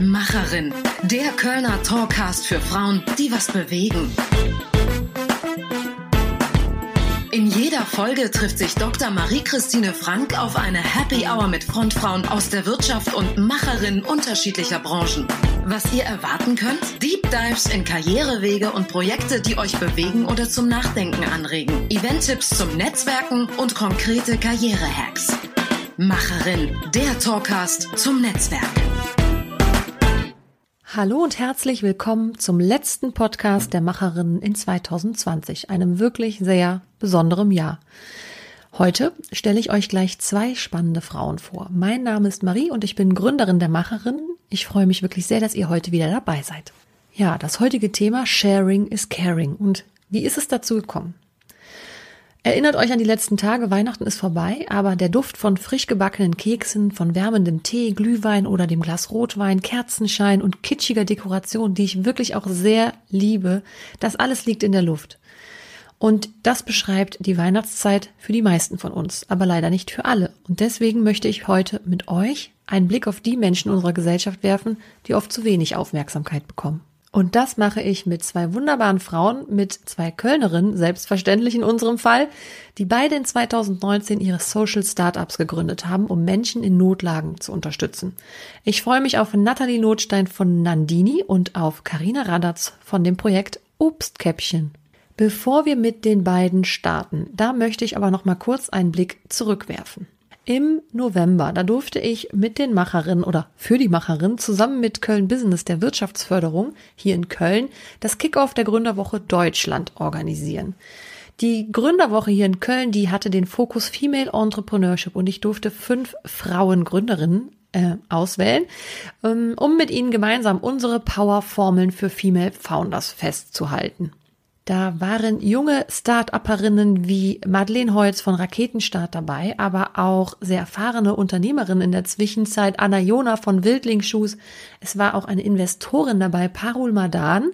Macherin, der Kölner Talkcast für Frauen, die was bewegen. In jeder Folge trifft sich Dr. Marie-Christine Frank auf eine Happy Hour mit Frontfrauen aus der Wirtschaft und Macherinnen unterschiedlicher Branchen. Was ihr erwarten könnt? Deep Dives in Karrierewege und Projekte, die euch bewegen oder zum Nachdenken anregen. Event-Tipps zum Netzwerken und konkrete Karrierehacks. Macherin, der Talkcast zum Netzwerk. Hallo und herzlich willkommen zum letzten Podcast der Macherinnen in 2020, einem wirklich sehr besonderen Jahr. Heute stelle ich euch gleich zwei spannende Frauen vor. Mein Name ist Marie und ich bin Gründerin der Macherinnen. Ich freue mich wirklich sehr, dass ihr heute wieder dabei seid. Ja, das heutige Thema Sharing is Caring. Und wie ist es dazu gekommen? Erinnert euch an die letzten Tage, Weihnachten ist vorbei, aber der Duft von frisch gebackenen Keksen, von wärmendem Tee, Glühwein oder dem Glas Rotwein, Kerzenschein und kitschiger Dekoration, die ich wirklich auch sehr liebe, das alles liegt in der Luft. Und das beschreibt die Weihnachtszeit für die meisten von uns, aber leider nicht für alle. Und deswegen möchte ich heute mit euch einen Blick auf die Menschen unserer Gesellschaft werfen, die oft zu wenig Aufmerksamkeit bekommen. Und das mache ich mit zwei wunderbaren Frauen, mit zwei Kölnerinnen, selbstverständlich in unserem Fall, die beide in 2019 ihre Social Startups gegründet haben, um Menschen in Notlagen zu unterstützen. Ich freue mich auf Nathalie Notstein von Nandini und auf Karina Radatz von dem Projekt Obstkäppchen. Bevor wir mit den beiden starten, da möchte ich aber noch mal kurz einen Blick zurückwerfen im November. Da durfte ich mit den Macherinnen oder für die Macherin zusammen mit Köln Business der Wirtschaftsförderung hier in Köln das Kickoff der Gründerwoche Deutschland organisieren. Die Gründerwoche hier in Köln, die hatte den Fokus Female Entrepreneurship und ich durfte fünf Frauen Gründerinnen äh, auswählen, ähm, um mit ihnen gemeinsam unsere Powerformeln für Female Founders festzuhalten. Da waren junge Start-Upperinnen wie Madeleine Holz von Raketenstart dabei, aber auch sehr erfahrene Unternehmerinnen in der Zwischenzeit, Anna Jona von Wildlingschuhs. Es war auch eine Investorin dabei, Parul Madan,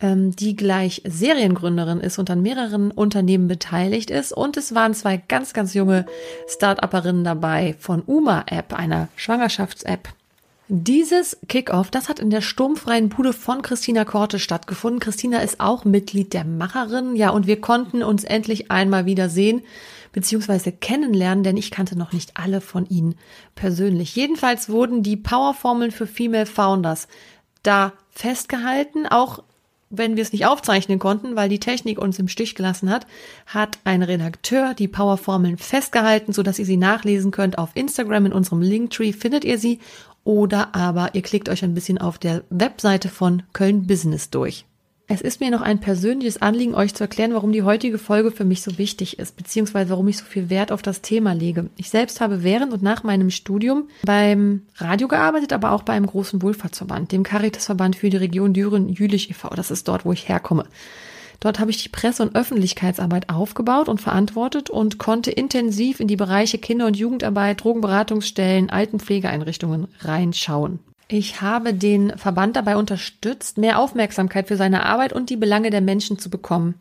ähm, die gleich Seriengründerin ist und an mehreren Unternehmen beteiligt ist. Und es waren zwei ganz, ganz junge Start-Upperinnen dabei von Uma App, einer Schwangerschafts-App dieses Kickoff, das hat in der sturmfreien Bude von Christina Korte stattgefunden. Christina ist auch Mitglied der Macherin, ja, und wir konnten uns endlich einmal wieder sehen beziehungsweise kennenlernen, denn ich kannte noch nicht alle von ihnen persönlich. Jedenfalls wurden die Powerformeln für Female Founders da festgehalten, auch wenn wir es nicht aufzeichnen konnten, weil die Technik uns im Stich gelassen hat, hat ein Redakteur die Powerformeln festgehalten, so dass ihr sie nachlesen könnt. Auf Instagram in unserem Linktree findet ihr sie oder aber ihr klickt euch ein bisschen auf der Webseite von Köln Business durch. Es ist mir noch ein persönliches Anliegen, euch zu erklären, warum die heutige Folge für mich so wichtig ist, beziehungsweise warum ich so viel Wert auf das Thema lege. Ich selbst habe während und nach meinem Studium beim Radio gearbeitet, aber auch bei einem großen Wohlfahrtsverband, dem Caritasverband für die Region Düren-Jülich e.V. Das ist dort, wo ich herkomme. Dort habe ich die Presse- und Öffentlichkeitsarbeit aufgebaut und verantwortet und konnte intensiv in die Bereiche Kinder- und Jugendarbeit, Drogenberatungsstellen, Altenpflegeeinrichtungen reinschauen. Ich habe den Verband dabei unterstützt, mehr Aufmerksamkeit für seine Arbeit und die Belange der Menschen zu bekommen.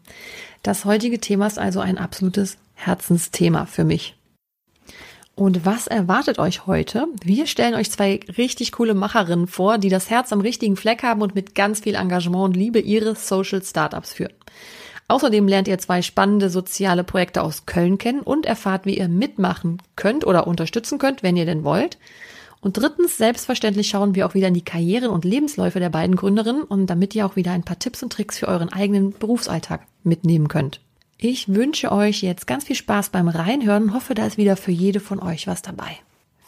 Das heutige Thema ist also ein absolutes Herzensthema für mich. Und was erwartet euch heute? Wir stellen euch zwei richtig coole Macherinnen vor, die das Herz am richtigen Fleck haben und mit ganz viel Engagement und Liebe ihre Social Startups führen. Außerdem lernt ihr zwei spannende soziale Projekte aus Köln kennen und erfahrt, wie ihr mitmachen könnt oder unterstützen könnt, wenn ihr denn wollt. Und drittens, selbstverständlich schauen wir auch wieder in die Karrieren und Lebensläufe der beiden Gründerinnen und damit ihr auch wieder ein paar Tipps und Tricks für euren eigenen Berufsalltag mitnehmen könnt. Ich wünsche euch jetzt ganz viel Spaß beim Reinhören hoffe, da ist wieder für jede von euch was dabei.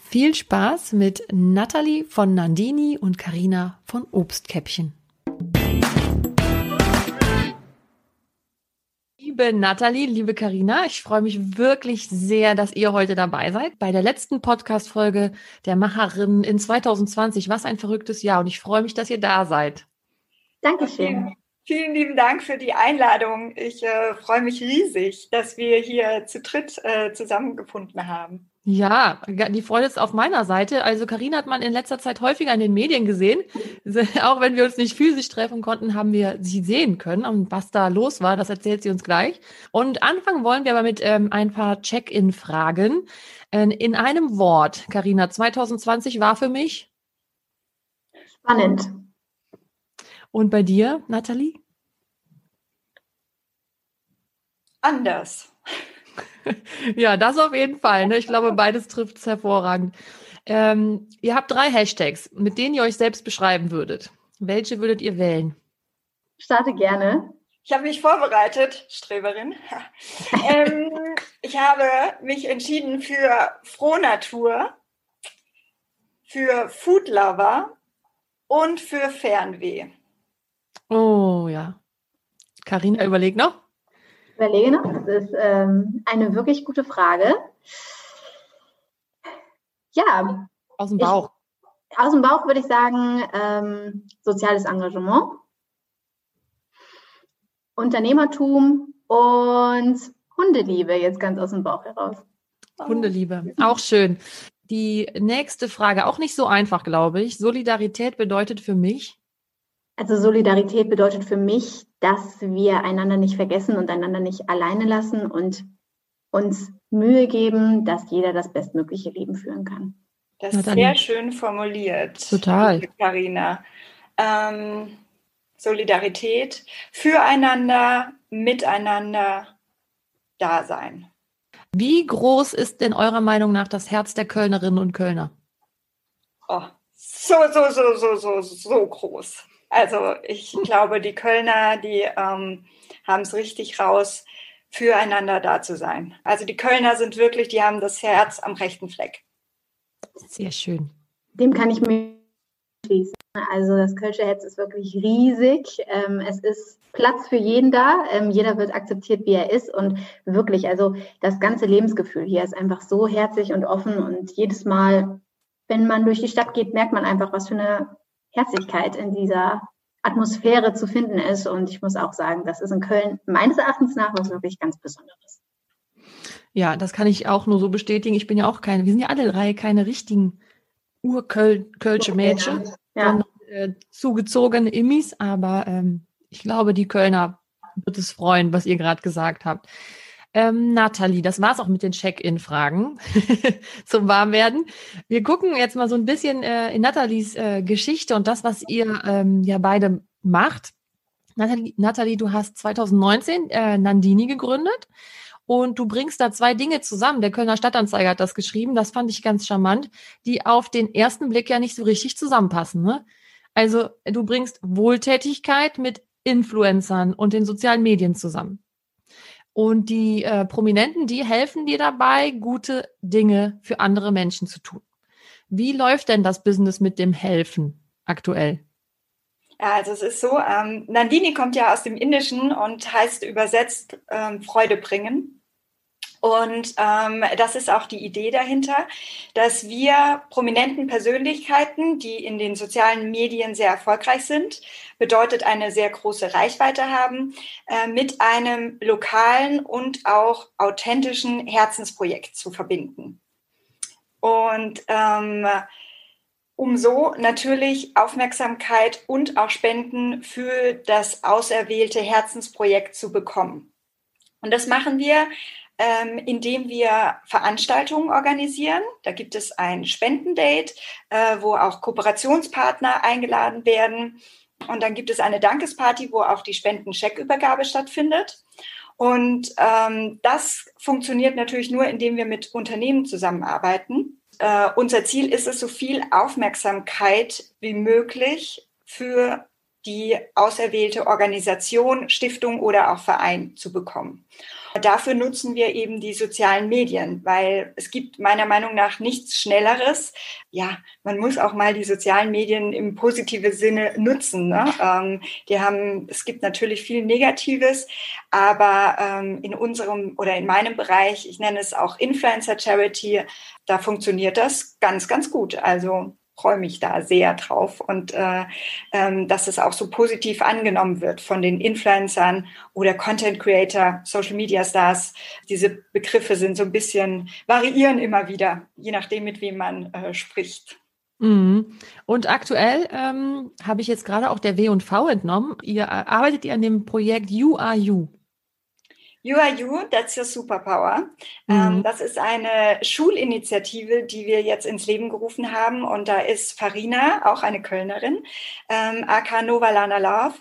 Viel Spaß mit Natalie von Nandini und Karina von Obstkäppchen. Liebe Natalie, liebe Karina, ich freue mich wirklich sehr, dass ihr heute dabei seid bei der letzten Podcast-Folge der Macherin in 2020. Was ein verrücktes Jahr und ich freue mich, dass ihr da seid. Dankeschön. Vielen lieben Dank für die Einladung. Ich äh, freue mich riesig, dass wir hier zu dritt äh, zusammengefunden haben. Ja, die Freude ist auf meiner Seite. Also Karina hat man in letzter Zeit häufiger in den Medien gesehen. Auch wenn wir uns nicht physisch treffen konnten, haben wir sie sehen können. Und was da los war, das erzählt sie uns gleich. Und anfangen wollen wir aber mit ähm, ein paar Check-in-Fragen. Äh, in einem Wort, Karina, 2020 war für mich Spannend. Und bei dir, Nathalie? Anders. ja, das auf jeden Fall. Ne? Ich glaube, beides trifft es hervorragend. Ähm, ihr habt drei Hashtags, mit denen ihr euch selbst beschreiben würdet. Welche würdet ihr wählen? Starte gerne. Ich habe mich vorbereitet, Streberin. ähm, ich habe mich entschieden für Frohnatur, für Food Lover und für Fernweh. Oh ja. Karina, überleg noch. Überlege noch. Das ist ähm, eine wirklich gute Frage. Ja. Aus dem Bauch. Ich, aus dem Bauch würde ich sagen, ähm, soziales Engagement, Unternehmertum und Hundeliebe, jetzt ganz aus dem Bauch heraus. Hundeliebe, auch schön. Die nächste Frage, auch nicht so einfach, glaube ich. Solidarität bedeutet für mich? Also Solidarität bedeutet für mich, dass wir einander nicht vergessen und einander nicht alleine lassen und uns Mühe geben, dass jeder das bestmögliche Leben führen kann. Das ist sehr schön formuliert. Total. Karina. Ähm, Solidarität, füreinander, miteinander da sein. Wie groß ist denn eurer Meinung nach das Herz der Kölnerinnen und Kölner? Oh, so, so, so, so, so, so groß. Also ich glaube, die Kölner, die ähm, haben es richtig raus, füreinander da zu sein. Also die Kölner sind wirklich, die haben das Herz am rechten Fleck. Sehr schön. Dem kann ich mir schließen. Also das Kölsche Herz ist wirklich riesig. Ähm, es ist Platz für jeden da. Ähm, jeder wird akzeptiert, wie er ist. Und wirklich, also das ganze Lebensgefühl hier ist einfach so herzlich und offen. Und jedes Mal, wenn man durch die Stadt geht, merkt man einfach, was für eine Herzlichkeit in dieser Atmosphäre zu finden ist. Und ich muss auch sagen, das ist in Köln meines Erachtens nach was wirklich ganz Besonderes. Ja, das kann ich auch nur so bestätigen. Ich bin ja auch keine, wir sind ja alle drei keine richtigen urkölsche Mädchen, ja. sondern äh, zugezogene Immis. Aber ähm, ich glaube, die Kölner wird es freuen, was ihr gerade gesagt habt. Ähm, Nathalie, das war's auch mit den Check-in-Fragen zum Warmwerden. Wir gucken jetzt mal so ein bisschen äh, in Nathalies äh, Geschichte und das, was ihr ähm, ja beide macht. Nathalie, Nathalie, du hast 2019 äh, Nandini gegründet und du bringst da zwei Dinge zusammen. Der Kölner Stadtanzeiger hat das geschrieben, das fand ich ganz charmant, die auf den ersten Blick ja nicht so richtig zusammenpassen. Ne? Also du bringst Wohltätigkeit mit Influencern und den sozialen Medien zusammen. Und die äh, Prominenten, die helfen dir dabei, gute Dinge für andere Menschen zu tun. Wie läuft denn das Business mit dem Helfen aktuell? Ja, also es ist so, ähm, Nandini kommt ja aus dem Indischen und heißt übersetzt ähm, Freude bringen. Und ähm, das ist auch die Idee dahinter, dass wir prominenten Persönlichkeiten, die in den sozialen Medien sehr erfolgreich sind, bedeutet eine sehr große Reichweite haben, äh, mit einem lokalen und auch authentischen Herzensprojekt zu verbinden. Und ähm, um so natürlich Aufmerksamkeit und auch Spenden für das auserwählte Herzensprojekt zu bekommen. Und das machen wir ähm, indem wir Veranstaltungen organisieren. Da gibt es ein Spendendate, äh, wo auch Kooperationspartner eingeladen werden. Und dann gibt es eine Dankesparty, wo auch die Spendencheckübergabe stattfindet. Und ähm, das funktioniert natürlich nur, indem wir mit Unternehmen zusammenarbeiten. Äh, unser Ziel ist es, so viel Aufmerksamkeit wie möglich für die auserwählte Organisation, Stiftung oder auch Verein zu bekommen. Dafür nutzen wir eben die sozialen Medien, weil es gibt meiner Meinung nach nichts Schnelleres. Ja, man muss auch mal die sozialen Medien im positiven Sinne nutzen. Ne? Ähm, die haben, es gibt natürlich viel Negatives, aber ähm, in unserem oder in meinem Bereich, ich nenne es auch Influencer Charity, da funktioniert das ganz, ganz gut. Also freue mich da sehr drauf und äh, ähm, dass es auch so positiv angenommen wird von den Influencern oder Content Creator, Social Media Stars. Diese Begriffe sind so ein bisschen, variieren immer wieder, je nachdem, mit wem man äh, spricht. Mhm. Und aktuell ähm, habe ich jetzt gerade auch der W&V entnommen. Ihr arbeitet ihr an dem Projekt You Are You. You are you, that's your superpower. Mhm. Ähm, das ist eine Schulinitiative, die wir jetzt ins Leben gerufen haben. Und da ist Farina, auch eine Kölnerin, ähm, AK Nova Lana Love,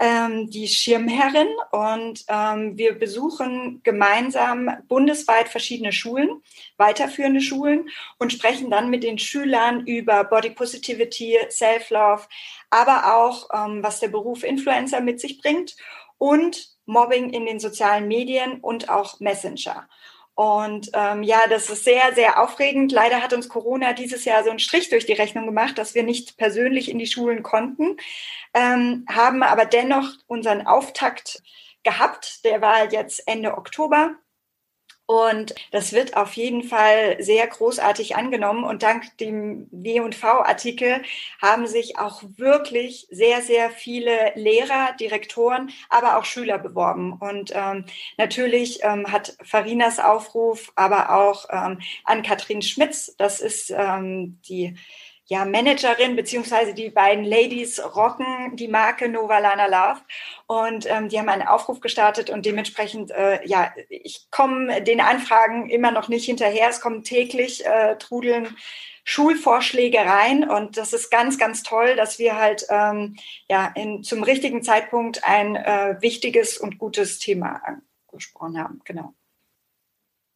ähm, die Schirmherrin. Und ähm, wir besuchen gemeinsam bundesweit verschiedene Schulen, weiterführende Schulen und sprechen dann mit den Schülern über Body Positivity, Self-Love, aber auch, ähm, was der Beruf Influencer mit sich bringt und Mobbing in den sozialen Medien und auch Messenger. Und ähm, ja, das ist sehr, sehr aufregend. Leider hat uns Corona dieses Jahr so einen Strich durch die Rechnung gemacht, dass wir nicht persönlich in die Schulen konnten, ähm, haben aber dennoch unseren Auftakt gehabt. Der war jetzt Ende Oktober. Und das wird auf jeden Fall sehr großartig angenommen. Und dank dem W&V-Artikel haben sich auch wirklich sehr, sehr viele Lehrer, Direktoren, aber auch Schüler beworben. Und ähm, natürlich ähm, hat Farinas Aufruf, aber auch ähm, an Katrin Schmitz, das ist ähm, die ja, Managerin, beziehungsweise die beiden Ladies rocken die Marke Nova Lana Love. Und ähm, die haben einen Aufruf gestartet und dementsprechend, äh, ja, ich komme den Anfragen immer noch nicht hinterher. Es kommen täglich äh, trudeln Schulvorschläge rein und das ist ganz, ganz toll, dass wir halt ähm, ja in, zum richtigen Zeitpunkt ein äh, wichtiges und gutes Thema angesprochen haben. Genau.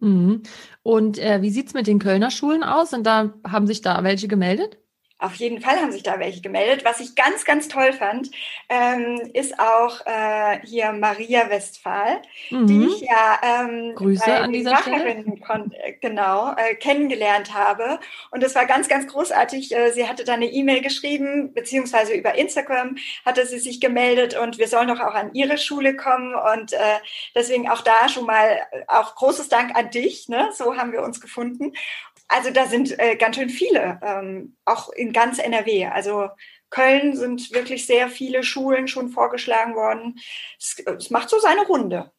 Mhm. Und äh, wie sieht's mit den Kölner Schulen aus? Und da haben sich da welche gemeldet? Auf jeden Fall haben sich da welche gemeldet. Was ich ganz, ganz toll fand, ähm, ist auch äh, hier Maria Westphal, mhm. die ich ja ähm, Grüße an dieser Stelle. Äh, genau äh, kennengelernt habe. Und es war ganz, ganz großartig. Äh, sie hatte da eine E-Mail geschrieben, beziehungsweise über Instagram hatte sie sich gemeldet und wir sollen doch auch an ihre Schule kommen. Und äh, deswegen auch da schon mal auch großes Dank an dich. Ne? So haben wir uns gefunden. Also da sind äh, ganz schön viele, ähm, auch in ganz NRW. Also Köln sind wirklich sehr viele Schulen schon vorgeschlagen worden. Es, es macht so seine Runde.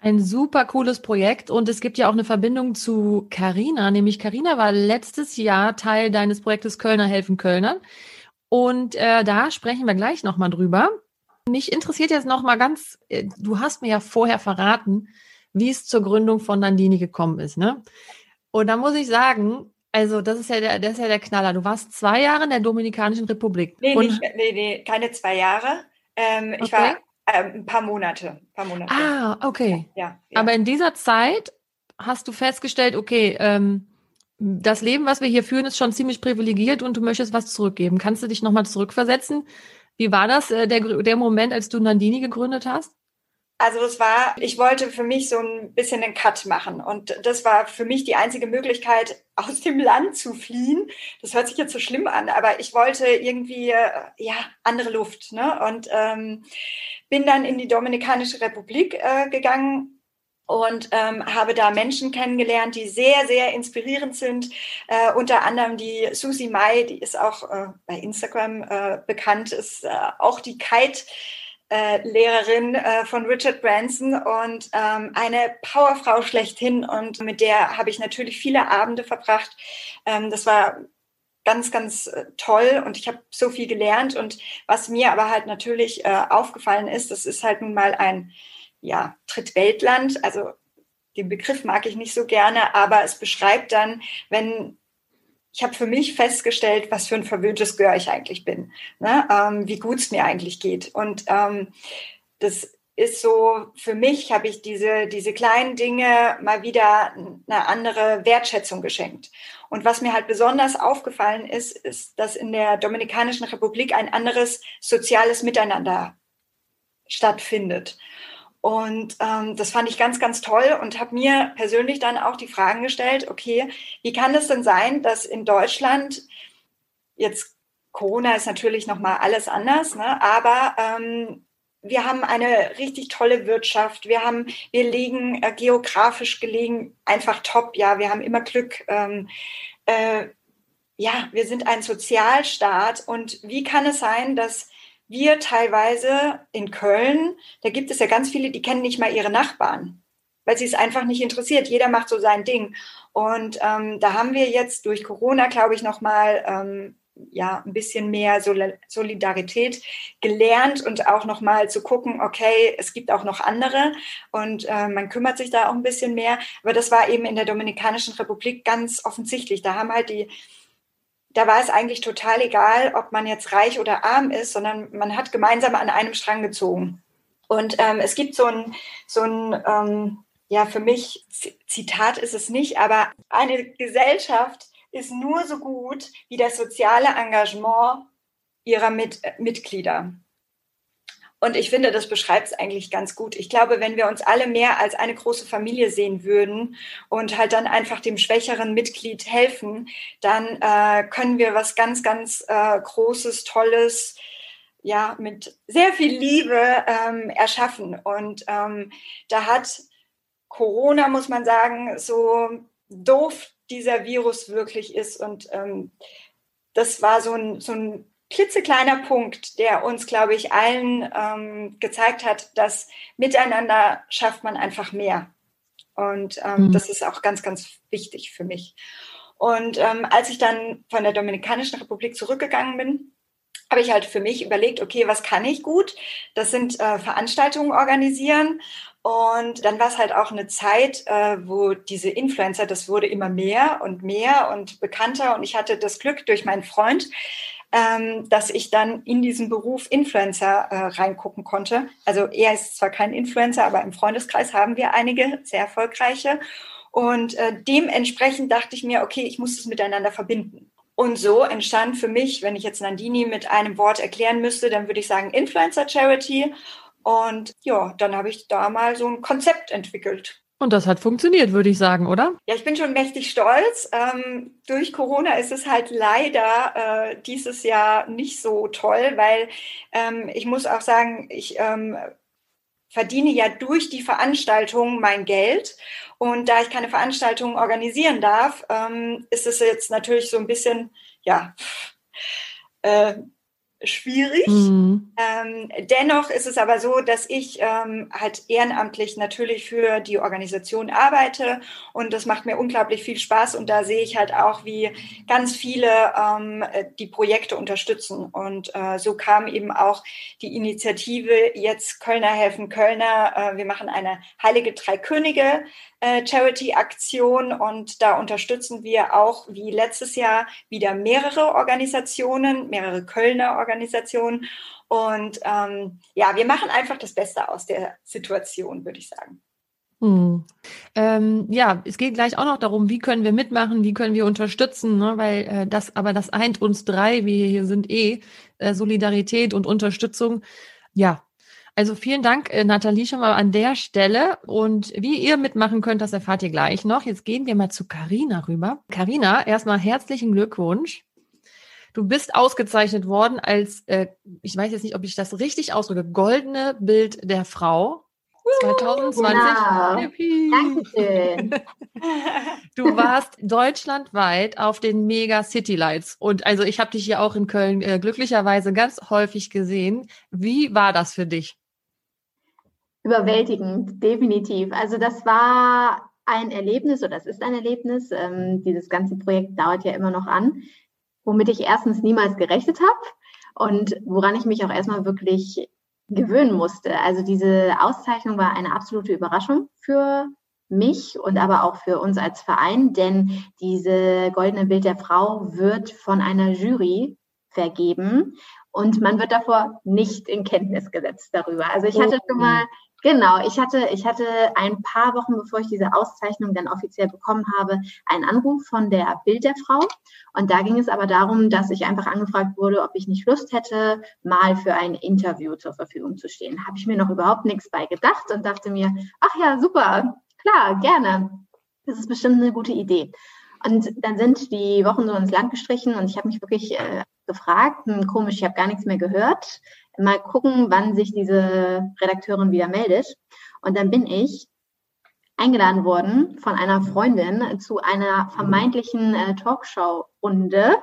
Ein super cooles Projekt und es gibt ja auch eine Verbindung zu Carina, nämlich Carina war letztes Jahr Teil deines Projektes Kölner helfen Kölnern und äh, da sprechen wir gleich nochmal drüber. Mich interessiert jetzt nochmal ganz, äh, du hast mir ja vorher verraten, wie es zur Gründung von Nandini gekommen ist, ne? Und da muss ich sagen, also das ist ja der, das ist ja der Knaller. Du warst zwei Jahre in der Dominikanischen Republik. Nee, nicht, nee, nee keine zwei Jahre. Ähm, ich war ähm, ein paar Monate, paar Monate. Ah, okay. Ja, ja. Aber in dieser Zeit hast du festgestellt, okay, ähm, das Leben, was wir hier führen, ist schon ziemlich privilegiert und du möchtest was zurückgeben. Kannst du dich nochmal zurückversetzen? Wie war das, äh, der, der Moment, als du Nandini gegründet hast? Also es war, ich wollte für mich so ein bisschen einen Cut machen und das war für mich die einzige Möglichkeit, aus dem Land zu fliehen. Das hört sich jetzt so schlimm an, aber ich wollte irgendwie äh, ja andere Luft. Ne? Und ähm, bin dann in die Dominikanische Republik äh, gegangen und ähm, habe da Menschen kennengelernt, die sehr, sehr inspirierend sind. Äh, unter anderem die Susi Mai, die ist auch äh, bei Instagram äh, bekannt, ist äh, auch die Kite äh, Lehrerin äh, von Richard Branson und ähm, eine Powerfrau schlechthin. Und mit der habe ich natürlich viele Abende verbracht. Ähm, das war ganz, ganz äh, toll und ich habe so viel gelernt. Und was mir aber halt natürlich äh, aufgefallen ist, das ist halt nun mal ein ja, Drittweltland. Also den Begriff mag ich nicht so gerne, aber es beschreibt dann, wenn ich habe für mich festgestellt, was für ein verwöhntes Gör ich eigentlich bin, ne? ähm, wie gut es mir eigentlich geht. Und ähm, das ist so, für mich habe ich diese, diese kleinen Dinge mal wieder eine andere Wertschätzung geschenkt. Und was mir halt besonders aufgefallen ist, ist, dass in der Dominikanischen Republik ein anderes soziales Miteinander stattfindet. Und ähm, das fand ich ganz, ganz toll und habe mir persönlich dann auch die Fragen gestellt, okay, wie kann es denn sein, dass in Deutschland jetzt Corona ist natürlich nochmal alles anders, ne? aber ähm, wir haben eine richtig tolle Wirtschaft. Wir haben, wir liegen äh, geografisch gelegen einfach top. Ja, wir haben immer Glück. Ähm, äh, ja, wir sind ein Sozialstaat. Und wie kann es sein, dass wir teilweise in Köln, da gibt es ja ganz viele, die kennen nicht mal ihre Nachbarn, weil sie es einfach nicht interessiert. Jeder macht so sein Ding. Und ähm, da haben wir jetzt durch Corona, glaube ich, nochmal ähm, ja ein bisschen mehr Solidarität gelernt und auch noch mal zu gucken, okay, es gibt auch noch andere und äh, man kümmert sich da auch ein bisschen mehr. Aber das war eben in der Dominikanischen Republik ganz offensichtlich. Da haben halt die da war es eigentlich total egal, ob man jetzt reich oder arm ist, sondern man hat gemeinsam an einem Strang gezogen. Und ähm, es gibt so ein, so ein ähm, ja, für mich, Zitat ist es nicht, aber eine Gesellschaft ist nur so gut wie das soziale Engagement ihrer Mit Mitglieder. Und ich finde, das beschreibt es eigentlich ganz gut. Ich glaube, wenn wir uns alle mehr als eine große Familie sehen würden und halt dann einfach dem schwächeren Mitglied helfen, dann äh, können wir was ganz, ganz äh, Großes, Tolles, ja, mit sehr viel Liebe ähm, erschaffen. Und ähm, da hat Corona, muss man sagen, so doof dieser Virus wirklich ist. Und ähm, das war so ein, so ein klitzekleiner Punkt, der uns, glaube ich, allen ähm, gezeigt hat, dass miteinander schafft man einfach mehr. Und ähm, mhm. das ist auch ganz, ganz wichtig für mich. Und ähm, als ich dann von der Dominikanischen Republik zurückgegangen bin, habe ich halt für mich überlegt, okay, was kann ich gut? Das sind äh, Veranstaltungen organisieren und dann war es halt auch eine Zeit, äh, wo diese Influencer, das wurde immer mehr und mehr und bekannter. Und ich hatte das Glück durch meinen Freund, ähm, dass ich dann in diesen Beruf Influencer äh, reingucken konnte. Also er ist zwar kein Influencer, aber im Freundeskreis haben wir einige sehr erfolgreiche. Und äh, dementsprechend dachte ich mir, okay, ich muss es miteinander verbinden. Und so entstand für mich, wenn ich jetzt Nandini mit einem Wort erklären müsste, dann würde ich sagen Influencer Charity. Und ja, dann habe ich da mal so ein Konzept entwickelt. Und das hat funktioniert, würde ich sagen, oder? Ja, ich bin schon mächtig stolz. Ähm, durch Corona ist es halt leider äh, dieses Jahr nicht so toll, weil ähm, ich muss auch sagen, ich ähm, verdiene ja durch die Veranstaltung mein Geld. Und da ich keine Veranstaltungen organisieren darf, ähm, ist es jetzt natürlich so ein bisschen, ja, äh, schwierig. Mhm. Ähm, dennoch ist es aber so, dass ich ähm, halt ehrenamtlich natürlich für die Organisation arbeite und das macht mir unglaublich viel Spaß und da sehe ich halt auch, wie ganz viele ähm, die Projekte unterstützen und äh, so kam eben auch die Initiative jetzt Kölner helfen Kölner. Äh, wir machen eine Heilige Drei Könige Charity-Aktion und da unterstützen wir auch wie letztes Jahr wieder mehrere Organisationen, mehrere Kölner Organisationen. Und ähm, ja, wir machen einfach das Beste aus der Situation, würde ich sagen. Hm. Ähm, ja, es geht gleich auch noch darum, wie können wir mitmachen, wie können wir unterstützen, ne? weil äh, das, aber das eint uns drei, wir hier sind eh, äh, Solidarität und Unterstützung. Ja, also vielen Dank, äh, Nathalie, schon mal an der Stelle. Und wie ihr mitmachen könnt, das erfahrt ihr gleich noch. Jetzt gehen wir mal zu Carina rüber. Carina, erstmal herzlichen Glückwunsch. Du bist ausgezeichnet worden als, äh, ich weiß jetzt nicht, ob ich das richtig ausdrücke, goldene Bild der Frau. 2020. Genau. Dankeschön. Du warst deutschlandweit auf den Mega City Lights und also ich habe dich hier auch in Köln äh, glücklicherweise ganz häufig gesehen. Wie war das für dich? Überwältigend, definitiv. Also das war ein Erlebnis oder das ist ein Erlebnis. Ähm, dieses ganze Projekt dauert ja immer noch an, womit ich erstens niemals gerechnet habe und woran ich mich auch erstmal wirklich gewöhnen musste. Also diese Auszeichnung war eine absolute Überraschung für mich und aber auch für uns als Verein, denn diese goldene Bild der Frau wird von einer Jury vergeben und man wird davor nicht in Kenntnis gesetzt darüber. Also ich hatte schon mal Genau, ich hatte, ich hatte ein paar Wochen, bevor ich diese Auszeichnung dann offiziell bekommen habe, einen Anruf von der Bild der Frau. Und da ging es aber darum, dass ich einfach angefragt wurde, ob ich nicht Lust hätte, mal für ein Interview zur Verfügung zu stehen. Habe ich mir noch überhaupt nichts bei gedacht und dachte mir, ach ja, super, klar, gerne. Das ist bestimmt eine gute Idee. Und dann sind die Wochen so ins Land gestrichen und ich habe mich wirklich äh, gefragt, hm, komisch, ich habe gar nichts mehr gehört mal gucken, wann sich diese Redakteurin wieder meldet. Und dann bin ich eingeladen worden von einer Freundin zu einer vermeintlichen äh, Talkshow-Runde.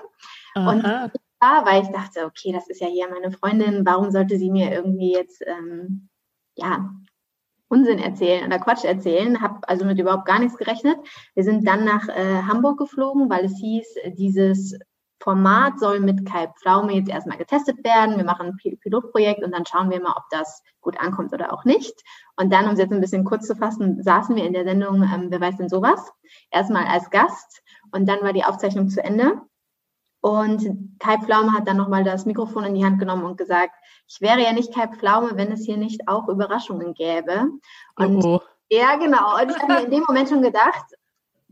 Und war, weil ich dachte, okay, das ist ja hier meine Freundin, warum sollte sie mir irgendwie jetzt ähm, ja, Unsinn erzählen oder Quatsch erzählen, habe also mit überhaupt gar nichts gerechnet. Wir sind dann nach äh, Hamburg geflogen, weil es hieß, dieses Format soll mit Kai Pflaume jetzt erstmal getestet werden. Wir machen ein Pilotprojekt und dann schauen wir mal, ob das gut ankommt oder auch nicht. Und dann, um es jetzt ein bisschen kurz zu fassen, saßen wir in der Sendung ähm, Wer weiß denn sowas? Erstmal als Gast und dann war die Aufzeichnung zu Ende. Und Kai Pflaume hat dann nochmal das Mikrofon in die Hand genommen und gesagt, ich wäre ja nicht Kai Pflaume, wenn es hier nicht auch Überraschungen gäbe. Und oh, oh. ja, genau. Und ich habe mir in dem Moment schon gedacht,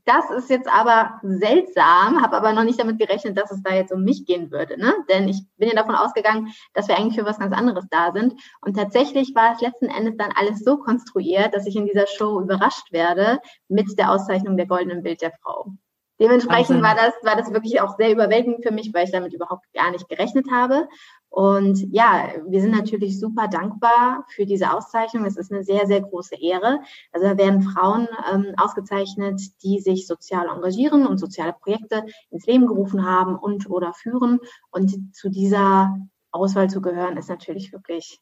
das ist jetzt aber seltsam, habe aber noch nicht damit gerechnet, dass es da jetzt um mich gehen würde. Ne? Denn ich bin ja davon ausgegangen, dass wir eigentlich für was ganz anderes da sind. Und tatsächlich war es letzten Endes dann alles so konstruiert, dass ich in dieser Show überrascht werde mit der Auszeichnung der goldenen Bild der Frau. Dementsprechend war das, war das wirklich auch sehr überwältigend für mich, weil ich damit überhaupt gar nicht gerechnet habe. Und ja, wir sind natürlich super dankbar für diese Auszeichnung. Es ist eine sehr, sehr große Ehre. Also da werden Frauen ähm, ausgezeichnet, die sich sozial engagieren und soziale Projekte ins Leben gerufen haben und oder führen. Und zu dieser Auswahl zu gehören, ist natürlich wirklich,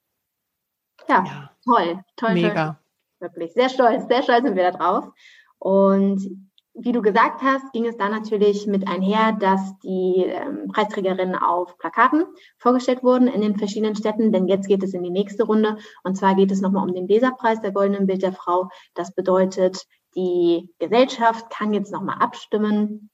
ja, ja. toll, toll. Mega. Toll, wirklich sehr stolz, sehr stolz sind wir da drauf. Und wie du gesagt hast, ging es da natürlich mit einher, dass die ähm, Preisträgerinnen auf Plakaten vorgestellt wurden in den verschiedenen Städten, denn jetzt geht es in die nächste Runde und zwar geht es nochmal um den Leserpreis der Goldenen Bild der Frau. Das bedeutet, die Gesellschaft kann jetzt nochmal abstimmen,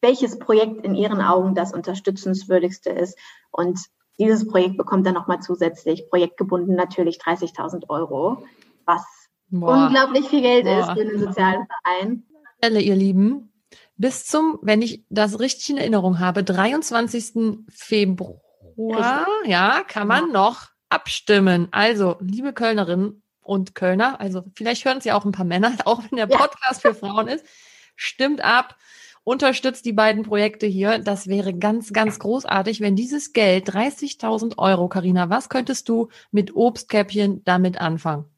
welches Projekt in ihren Augen das unterstützenswürdigste ist und dieses Projekt bekommt dann nochmal zusätzlich projektgebunden natürlich 30.000 Euro, was Boah. unglaublich viel Geld Boah. ist für einen sozialen Verein. Stelle, ihr Lieben, bis zum, wenn ich das richtig in Erinnerung habe, 23. Februar, richtig. ja, kann man ja. noch abstimmen. Also, liebe Kölnerinnen und Kölner, also vielleicht hören es ja auch ein paar Männer, auch wenn der Podcast ja. für Frauen ist, stimmt ab, unterstützt die beiden Projekte hier. Das wäre ganz, ganz großartig, wenn dieses Geld, 30.000 Euro, Karina, was könntest du mit Obstkäppchen damit anfangen?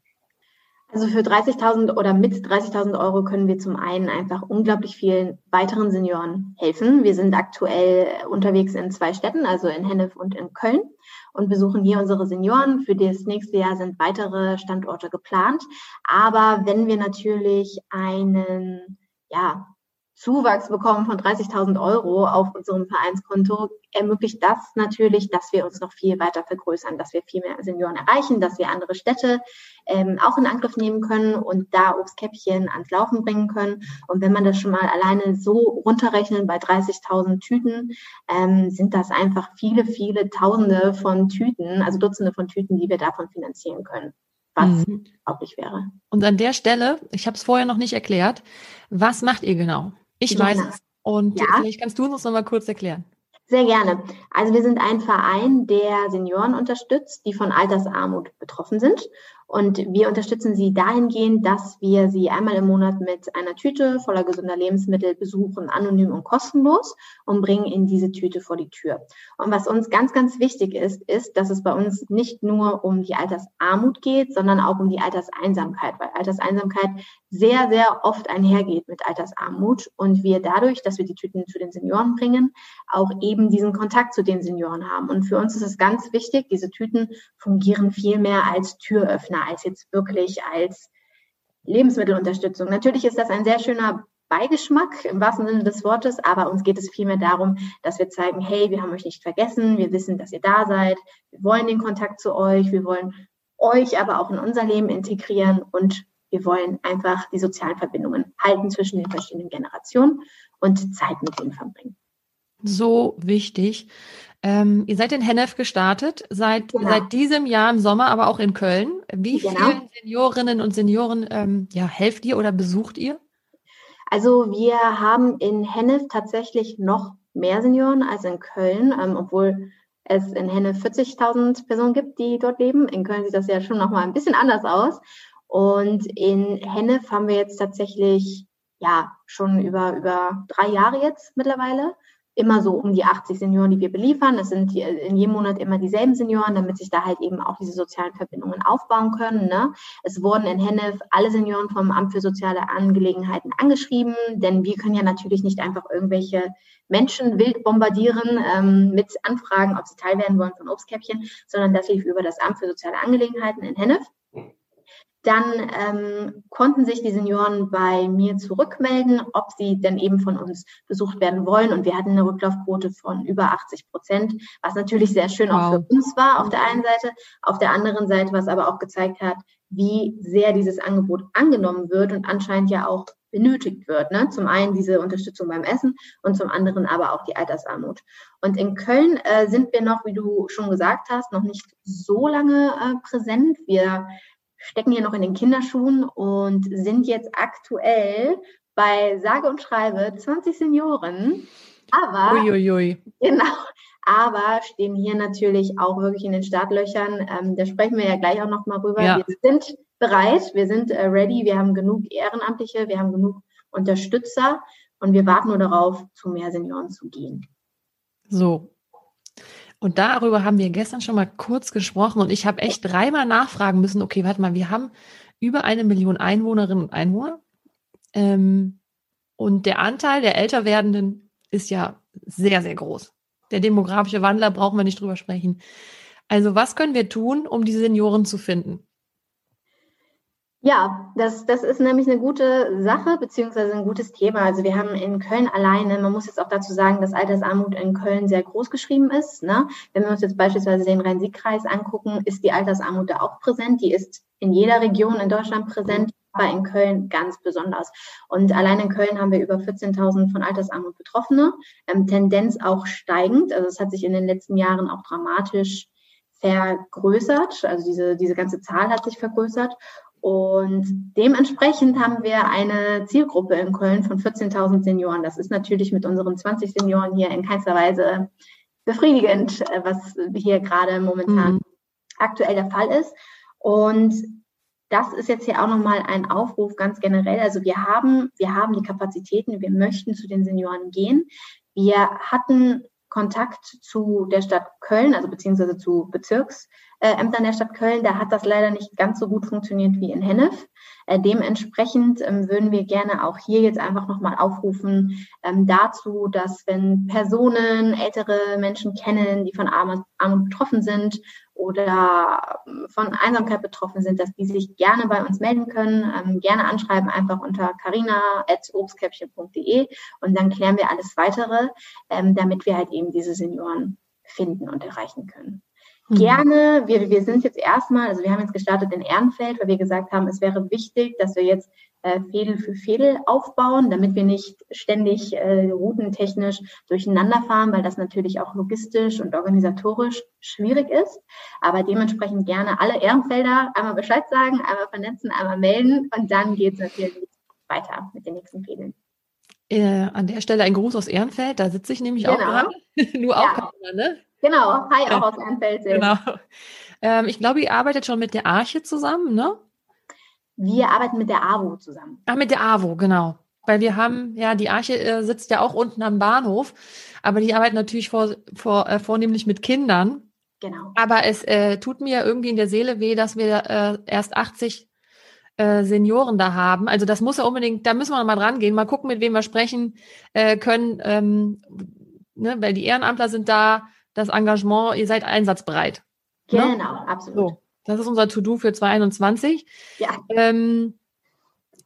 Also für 30.000 oder mit 30.000 Euro können wir zum einen einfach unglaublich vielen weiteren Senioren helfen. Wir sind aktuell unterwegs in zwei Städten, also in Hennef und in Köln und besuchen hier unsere Senioren. Für das nächste Jahr sind weitere Standorte geplant. Aber wenn wir natürlich einen, ja, Zuwachs bekommen von 30.000 Euro auf unserem Vereinskonto, ermöglicht das natürlich, dass wir uns noch viel weiter vergrößern, dass wir viel mehr Senioren erreichen, dass wir andere Städte ähm, auch in Angriff nehmen können und da Obstkäppchen ans Laufen bringen können. Und wenn man das schon mal alleine so runterrechnet bei 30.000 Tüten, ähm, sind das einfach viele, viele Tausende von Tüten, also Dutzende von Tüten, die wir davon finanzieren können was mhm. unglaublich wäre. Und an der Stelle, ich habe es vorher noch nicht erklärt, was macht ihr genau? Ich weiß es. Und ja. vielleicht kannst du uns noch mal kurz erklären. Sehr gerne. Also wir sind ein Verein, der Senioren unterstützt, die von Altersarmut betroffen sind. Und wir unterstützen sie dahingehend, dass wir sie einmal im Monat mit einer Tüte voller gesunder Lebensmittel besuchen, anonym und kostenlos und bringen in diese Tüte vor die Tür. Und was uns ganz, ganz wichtig ist, ist, dass es bei uns nicht nur um die Altersarmut geht, sondern auch um die Alterseinsamkeit, weil Alterseinsamkeit sehr, sehr oft einhergeht mit Altersarmut und wir dadurch, dass wir die Tüten zu den Senioren bringen, auch eben diesen Kontakt zu den Senioren haben. Und für uns ist es ganz wichtig, diese Tüten fungieren viel mehr als Türöffner als jetzt wirklich als Lebensmittelunterstützung. Natürlich ist das ein sehr schöner Beigeschmack im wahrsten Sinne des Wortes, aber uns geht es vielmehr darum, dass wir zeigen, hey, wir haben euch nicht vergessen, wir wissen, dass ihr da seid, wir wollen den Kontakt zu euch, wir wollen euch aber auch in unser Leben integrieren und wir wollen einfach die sozialen Verbindungen halten zwischen den verschiedenen Generationen und Zeit mit ihnen verbringen. So wichtig. Ähm, ihr seid in Hennef gestartet, seit, genau. seit diesem Jahr im Sommer, aber auch in Köln. Wie genau. vielen Seniorinnen und Senioren ähm, ja, helft ihr oder besucht ihr? Also wir haben in Hennef tatsächlich noch mehr Senioren als in Köln, ähm, obwohl es in Hennef 40.000 Personen gibt, die dort leben. In Köln sieht das ja schon noch mal ein bisschen anders aus. Und in Hennef haben wir jetzt tatsächlich ja schon über, über drei Jahre jetzt mittlerweile immer so um die 80 Senioren, die wir beliefern. Es sind in jedem Monat immer dieselben Senioren, damit sich da halt eben auch diese sozialen Verbindungen aufbauen können. Ne? Es wurden in Hennef alle Senioren vom Amt für soziale Angelegenheiten angeschrieben, denn wir können ja natürlich nicht einfach irgendwelche Menschen wild bombardieren ähm, mit Anfragen, ob sie teil werden wollen von Obstkäppchen, sondern das lief über das Amt für soziale Angelegenheiten in Hennef. Dann ähm, konnten sich die Senioren bei mir zurückmelden, ob sie denn eben von uns besucht werden wollen. Und wir hatten eine Rücklaufquote von über 80 Prozent, was natürlich sehr schön wow. auch für uns war auf der einen Seite, auf der anderen Seite, was aber auch gezeigt hat, wie sehr dieses Angebot angenommen wird und anscheinend ja auch benötigt wird. Ne? Zum einen diese Unterstützung beim Essen und zum anderen aber auch die Altersarmut. Und in Köln äh, sind wir noch, wie du schon gesagt hast, noch nicht so lange äh, präsent. Wir stecken hier noch in den Kinderschuhen und sind jetzt aktuell bei sage und schreibe 20 Senioren. Aber Uiuiui. genau, aber stehen hier natürlich auch wirklich in den Startlöchern. Ähm, da sprechen wir ja gleich auch noch mal rüber. Ja. Wir sind bereit, wir sind äh, ready, wir haben genug Ehrenamtliche, wir haben genug Unterstützer und wir warten nur darauf, zu mehr Senioren zu gehen. So, und darüber haben wir gestern schon mal kurz gesprochen und ich habe echt dreimal nachfragen müssen, okay, warte mal, wir haben über eine Million Einwohnerinnen und Einwohner. Ähm, und der Anteil der älter werdenden ist ja sehr, sehr groß. Der demografische Wandler brauchen wir nicht drüber sprechen. Also was können wir tun, um diese Senioren zu finden? Ja, das, das ist nämlich eine gute Sache, beziehungsweise ein gutes Thema. Also wir haben in Köln alleine, man muss jetzt auch dazu sagen, dass Altersarmut in Köln sehr groß geschrieben ist. Ne? Wenn wir uns jetzt beispielsweise den Rhein-Sieg-Kreis angucken, ist die Altersarmut da auch präsent. Die ist in jeder Region in Deutschland präsent, aber in Köln ganz besonders. Und allein in Köln haben wir über 14.000 von Altersarmut Betroffene, ähm, Tendenz auch steigend. Also es hat sich in den letzten Jahren auch dramatisch vergrößert. Also diese, diese ganze Zahl hat sich vergrößert. Und dementsprechend haben wir eine Zielgruppe in Köln von 14.000 Senioren. Das ist natürlich mit unseren 20 Senioren hier in keinster Weise befriedigend, äh, was hier gerade momentan mhm. aktuell der Fall ist. Und das ist jetzt hier auch nochmal ein Aufruf ganz generell. Also wir haben, wir haben die Kapazitäten, wir möchten zu den Senioren gehen. Wir hatten Kontakt zu der Stadt Köln, also beziehungsweise zu Bezirksämtern der Stadt Köln. Da hat das leider nicht ganz so gut funktioniert wie in Hennef. Äh, dementsprechend ähm, würden wir gerne auch hier jetzt einfach nochmal aufrufen ähm, dazu, dass wenn Personen, ältere Menschen kennen, die von Armut, betroffen sind oder ähm, von Einsamkeit betroffen sind, dass die sich gerne bei uns melden können, ähm, gerne anschreiben, einfach unter carina.obstkäppchen.de und dann klären wir alles weitere, ähm, damit wir halt eben diese Senioren finden und erreichen können. Mhm. Gerne, wir, wir sind jetzt erstmal, also wir haben jetzt gestartet in Ehrenfeld, weil wir gesagt haben, es wäre wichtig, dass wir jetzt äh, Fädel für Fädel aufbauen, damit wir nicht ständig äh, routentechnisch durcheinander fahren, weil das natürlich auch logistisch und organisatorisch schwierig ist. Aber dementsprechend gerne alle Ehrenfelder einmal Bescheid sagen, einmal vernetzen, einmal melden und dann geht es natürlich weiter mit den nächsten Fädeln. Äh, an der Stelle ein Gruß aus Ehrenfeld, da sitze ich nämlich genau. auch dran. Nur auch, ja. ne? Genau, hi auch aus Ehrenfeld. Genau. Ähm, ich glaube, ihr arbeitet schon mit der Arche zusammen, ne? Wir arbeiten mit der AWO zusammen. Ah, mit der AWO, genau. Weil wir haben, ja, die Arche äh, sitzt ja auch unten am Bahnhof, aber die arbeiten natürlich vor, vor, äh, vornehmlich mit Kindern. Genau. Aber es äh, tut mir irgendwie in der Seele weh, dass wir äh, erst 80 äh, Senioren da haben. Also das muss ja unbedingt, da müssen wir mal dran gehen, mal gucken, mit wem wir sprechen äh, können, ähm, ne, weil die Ehrenamtler sind da, das Engagement, ihr seid einsatzbereit. Ne? Genau, ne? absolut. So. Das ist unser To-Do für 2021. Ja. Ähm,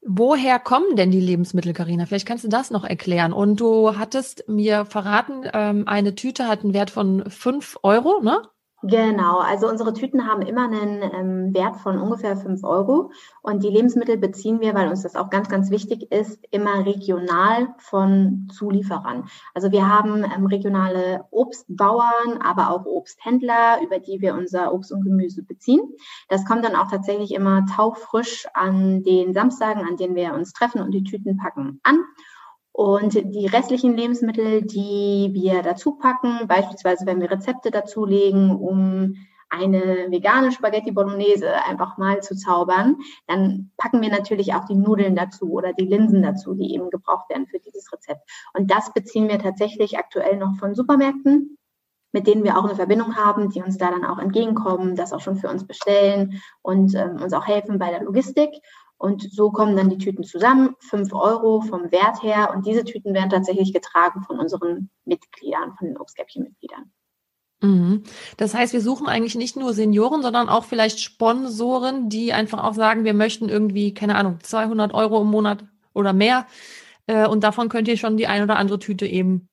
woher kommen denn die Lebensmittel, Karina? Vielleicht kannst du das noch erklären. Und du hattest mir verraten, ähm, eine Tüte hat einen Wert von fünf Euro, ne? Genau, also unsere Tüten haben immer einen ähm, Wert von ungefähr fünf Euro und die Lebensmittel beziehen wir, weil uns das auch ganz, ganz wichtig ist, immer regional von Zulieferern. Also wir haben ähm, regionale Obstbauern, aber auch Obsthändler, über die wir unser Obst und Gemüse beziehen. Das kommt dann auch tatsächlich immer taufrisch an den Samstagen, an denen wir uns treffen und die Tüten packen an. Und die restlichen Lebensmittel, die wir dazu packen, beispielsweise wenn wir Rezepte dazulegen, um eine vegane Spaghetti Bolognese einfach mal zu zaubern, dann packen wir natürlich auch die Nudeln dazu oder die Linsen dazu, die eben gebraucht werden für dieses Rezept. Und das beziehen wir tatsächlich aktuell noch von Supermärkten, mit denen wir auch eine Verbindung haben, die uns da dann auch entgegenkommen, das auch schon für uns bestellen und ähm, uns auch helfen bei der Logistik. Und so kommen dann die Tüten zusammen, fünf Euro vom Wert her. Und diese Tüten werden tatsächlich getragen von unseren Mitgliedern, von den Obstgäppchen-Mitgliedern. Mhm. Das heißt, wir suchen eigentlich nicht nur Senioren, sondern auch vielleicht Sponsoren, die einfach auch sagen, wir möchten irgendwie, keine Ahnung, 200 Euro im Monat oder mehr. Äh, und davon könnt ihr schon die ein oder andere Tüte eben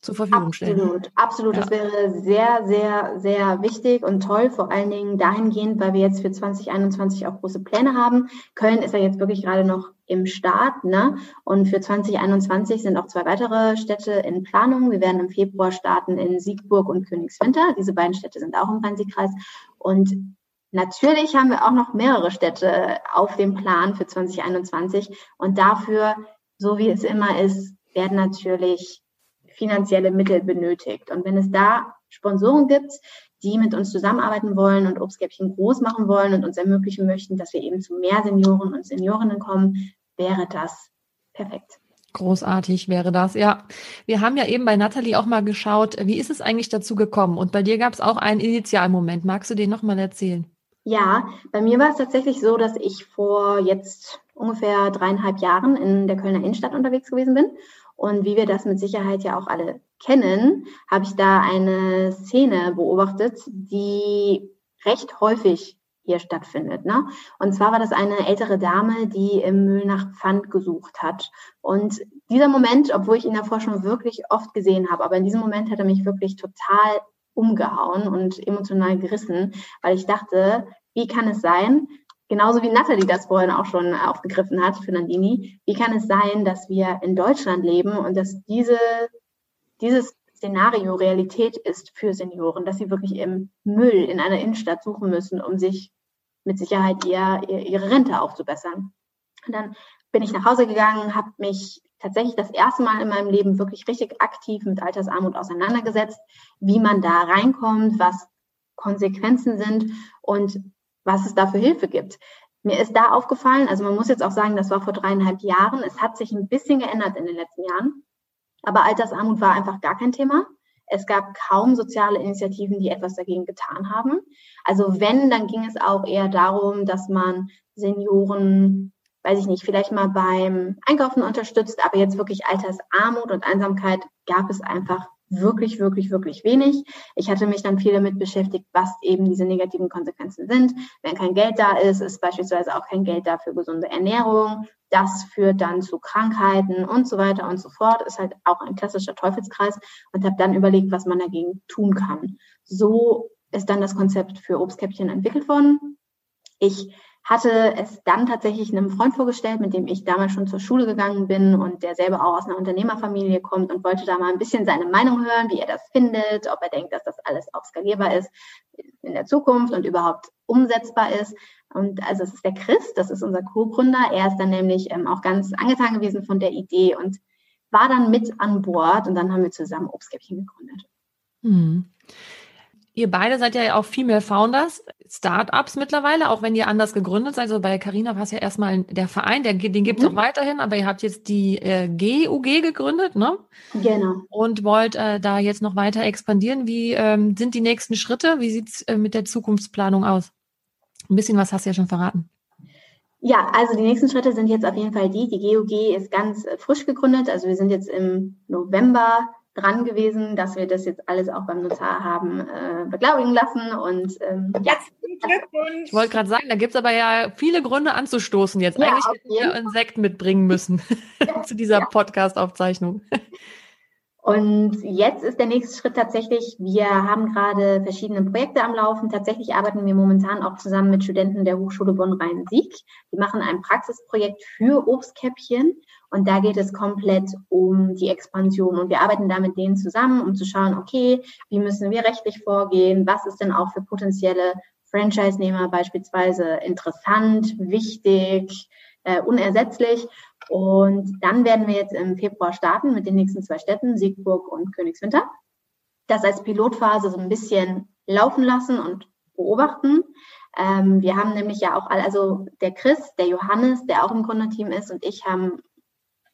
zur Verfügung stellen. Absolut, absolut. Ja. Das wäre sehr, sehr, sehr wichtig und toll, vor allen Dingen dahingehend, weil wir jetzt für 2021 auch große Pläne haben. Köln ist ja jetzt wirklich gerade noch im Start, ne? Und für 2021 sind auch zwei weitere Städte in Planung. Wir werden im Februar starten in Siegburg und Königswinter. Diese beiden Städte sind auch im Rhein-Sieg-Kreis. Und natürlich haben wir auch noch mehrere Städte auf dem Plan für 2021. Und dafür, so wie es immer ist, werden natürlich finanzielle Mittel benötigt. Und wenn es da Sponsoren gibt, die mit uns zusammenarbeiten wollen und Obstgäppchen groß machen wollen und uns ermöglichen möchten, dass wir eben zu mehr Senioren und Seniorinnen kommen, wäre das perfekt. Großartig wäre das, ja. Wir haben ja eben bei Nathalie auch mal geschaut, wie ist es eigentlich dazu gekommen? Und bei dir gab es auch einen Initialmoment. Magst du den nochmal erzählen? Ja, bei mir war es tatsächlich so, dass ich vor jetzt ungefähr dreieinhalb Jahren in der Kölner Innenstadt unterwegs gewesen bin und wie wir das mit Sicherheit ja auch alle kennen, habe ich da eine Szene beobachtet, die recht häufig hier stattfindet. Ne? Und zwar war das eine ältere Dame, die im Müll nach Pfand gesucht hat. Und dieser Moment, obwohl ich ihn davor schon wirklich oft gesehen habe, aber in diesem Moment hat er mich wirklich total umgehauen und emotional gerissen, weil ich dachte, wie kann es sein, genauso wie Nathalie das vorhin auch schon aufgegriffen hat für Nandini, wie kann es sein, dass wir in Deutschland leben und dass diese, dieses Szenario Realität ist für Senioren, dass sie wirklich im Müll in einer Innenstadt suchen müssen, um sich mit Sicherheit ihr, ihre Rente aufzubessern. Und dann bin ich nach Hause gegangen, habe mich tatsächlich das erste Mal in meinem Leben wirklich richtig aktiv mit Altersarmut auseinandergesetzt, wie man da reinkommt, was Konsequenzen sind und was es da für Hilfe gibt. Mir ist da aufgefallen, also man muss jetzt auch sagen, das war vor dreieinhalb Jahren. Es hat sich ein bisschen geändert in den letzten Jahren. Aber Altersarmut war einfach gar kein Thema. Es gab kaum soziale Initiativen, die etwas dagegen getan haben. Also wenn, dann ging es auch eher darum, dass man Senioren, weiß ich nicht, vielleicht mal beim Einkaufen unterstützt, aber jetzt wirklich Altersarmut und Einsamkeit gab es einfach wirklich, wirklich, wirklich wenig. Ich hatte mich dann viel damit beschäftigt, was eben diese negativen Konsequenzen sind. Wenn kein Geld da ist, ist beispielsweise auch kein Geld da für gesunde Ernährung. Das führt dann zu Krankheiten und so weiter und so fort. Ist halt auch ein klassischer Teufelskreis und habe dann überlegt, was man dagegen tun kann. So ist dann das Konzept für Obstkäppchen entwickelt worden. Ich hatte es dann tatsächlich einem Freund vorgestellt, mit dem ich damals schon zur Schule gegangen bin und der selber auch aus einer Unternehmerfamilie kommt und wollte da mal ein bisschen seine Meinung hören, wie er das findet, ob er denkt, dass das alles auch skalierbar ist in der Zukunft und überhaupt umsetzbar ist. Und also es ist der Chris, das ist unser Co-Gründer. Er ist dann nämlich ähm, auch ganz angetan gewesen von der Idee und war dann mit an Bord und dann haben wir zusammen Obstkäppchen gegründet. Hm. Ihr beide seid ja auch Female Founders, Startups mittlerweile, auch wenn ihr anders gegründet seid. Also bei Carina war es ja erstmal der Verein, der, den gibt es mhm. auch weiterhin, aber ihr habt jetzt die äh, GUG gegründet, ne? Genau. Und wollt äh, da jetzt noch weiter expandieren. Wie ähm, sind die nächsten Schritte? Wie sieht's äh, mit der Zukunftsplanung aus? Ein bisschen was hast du ja schon verraten. Ja, also die nächsten Schritte sind jetzt auf jeden Fall die. Die GUG ist ganz äh, frisch gegründet. Also wir sind jetzt im November dran gewesen, dass wir das jetzt alles auch beim Notar haben äh, beglaubigen lassen. Und ähm, ja. Glückwunsch. Ich wollte gerade sagen, da gibt es aber ja viele Gründe anzustoßen jetzt. Ja, Eigentlich hätten wir einen Sekt mitbringen müssen zu dieser ja. Podcast-Aufzeichnung. Und jetzt ist der nächste Schritt tatsächlich, wir haben gerade verschiedene Projekte am Laufen. Tatsächlich arbeiten wir momentan auch zusammen mit Studenten der Hochschule Bonn-Rhein-Sieg. Die machen ein Praxisprojekt für Obstkäppchen und da geht es komplett um die Expansion. Und wir arbeiten da mit denen zusammen, um zu schauen, okay, wie müssen wir rechtlich vorgehen? Was ist denn auch für potenzielle Franchise-Nehmer beispielsweise interessant, wichtig, äh, unersetzlich? Und dann werden wir jetzt im Februar starten mit den nächsten zwei Städten, Siegburg und Königswinter. Das als Pilotphase so ein bisschen laufen lassen und beobachten. Ähm, wir haben nämlich ja auch, also der Chris, der Johannes, der auch im Gründerteam ist und ich haben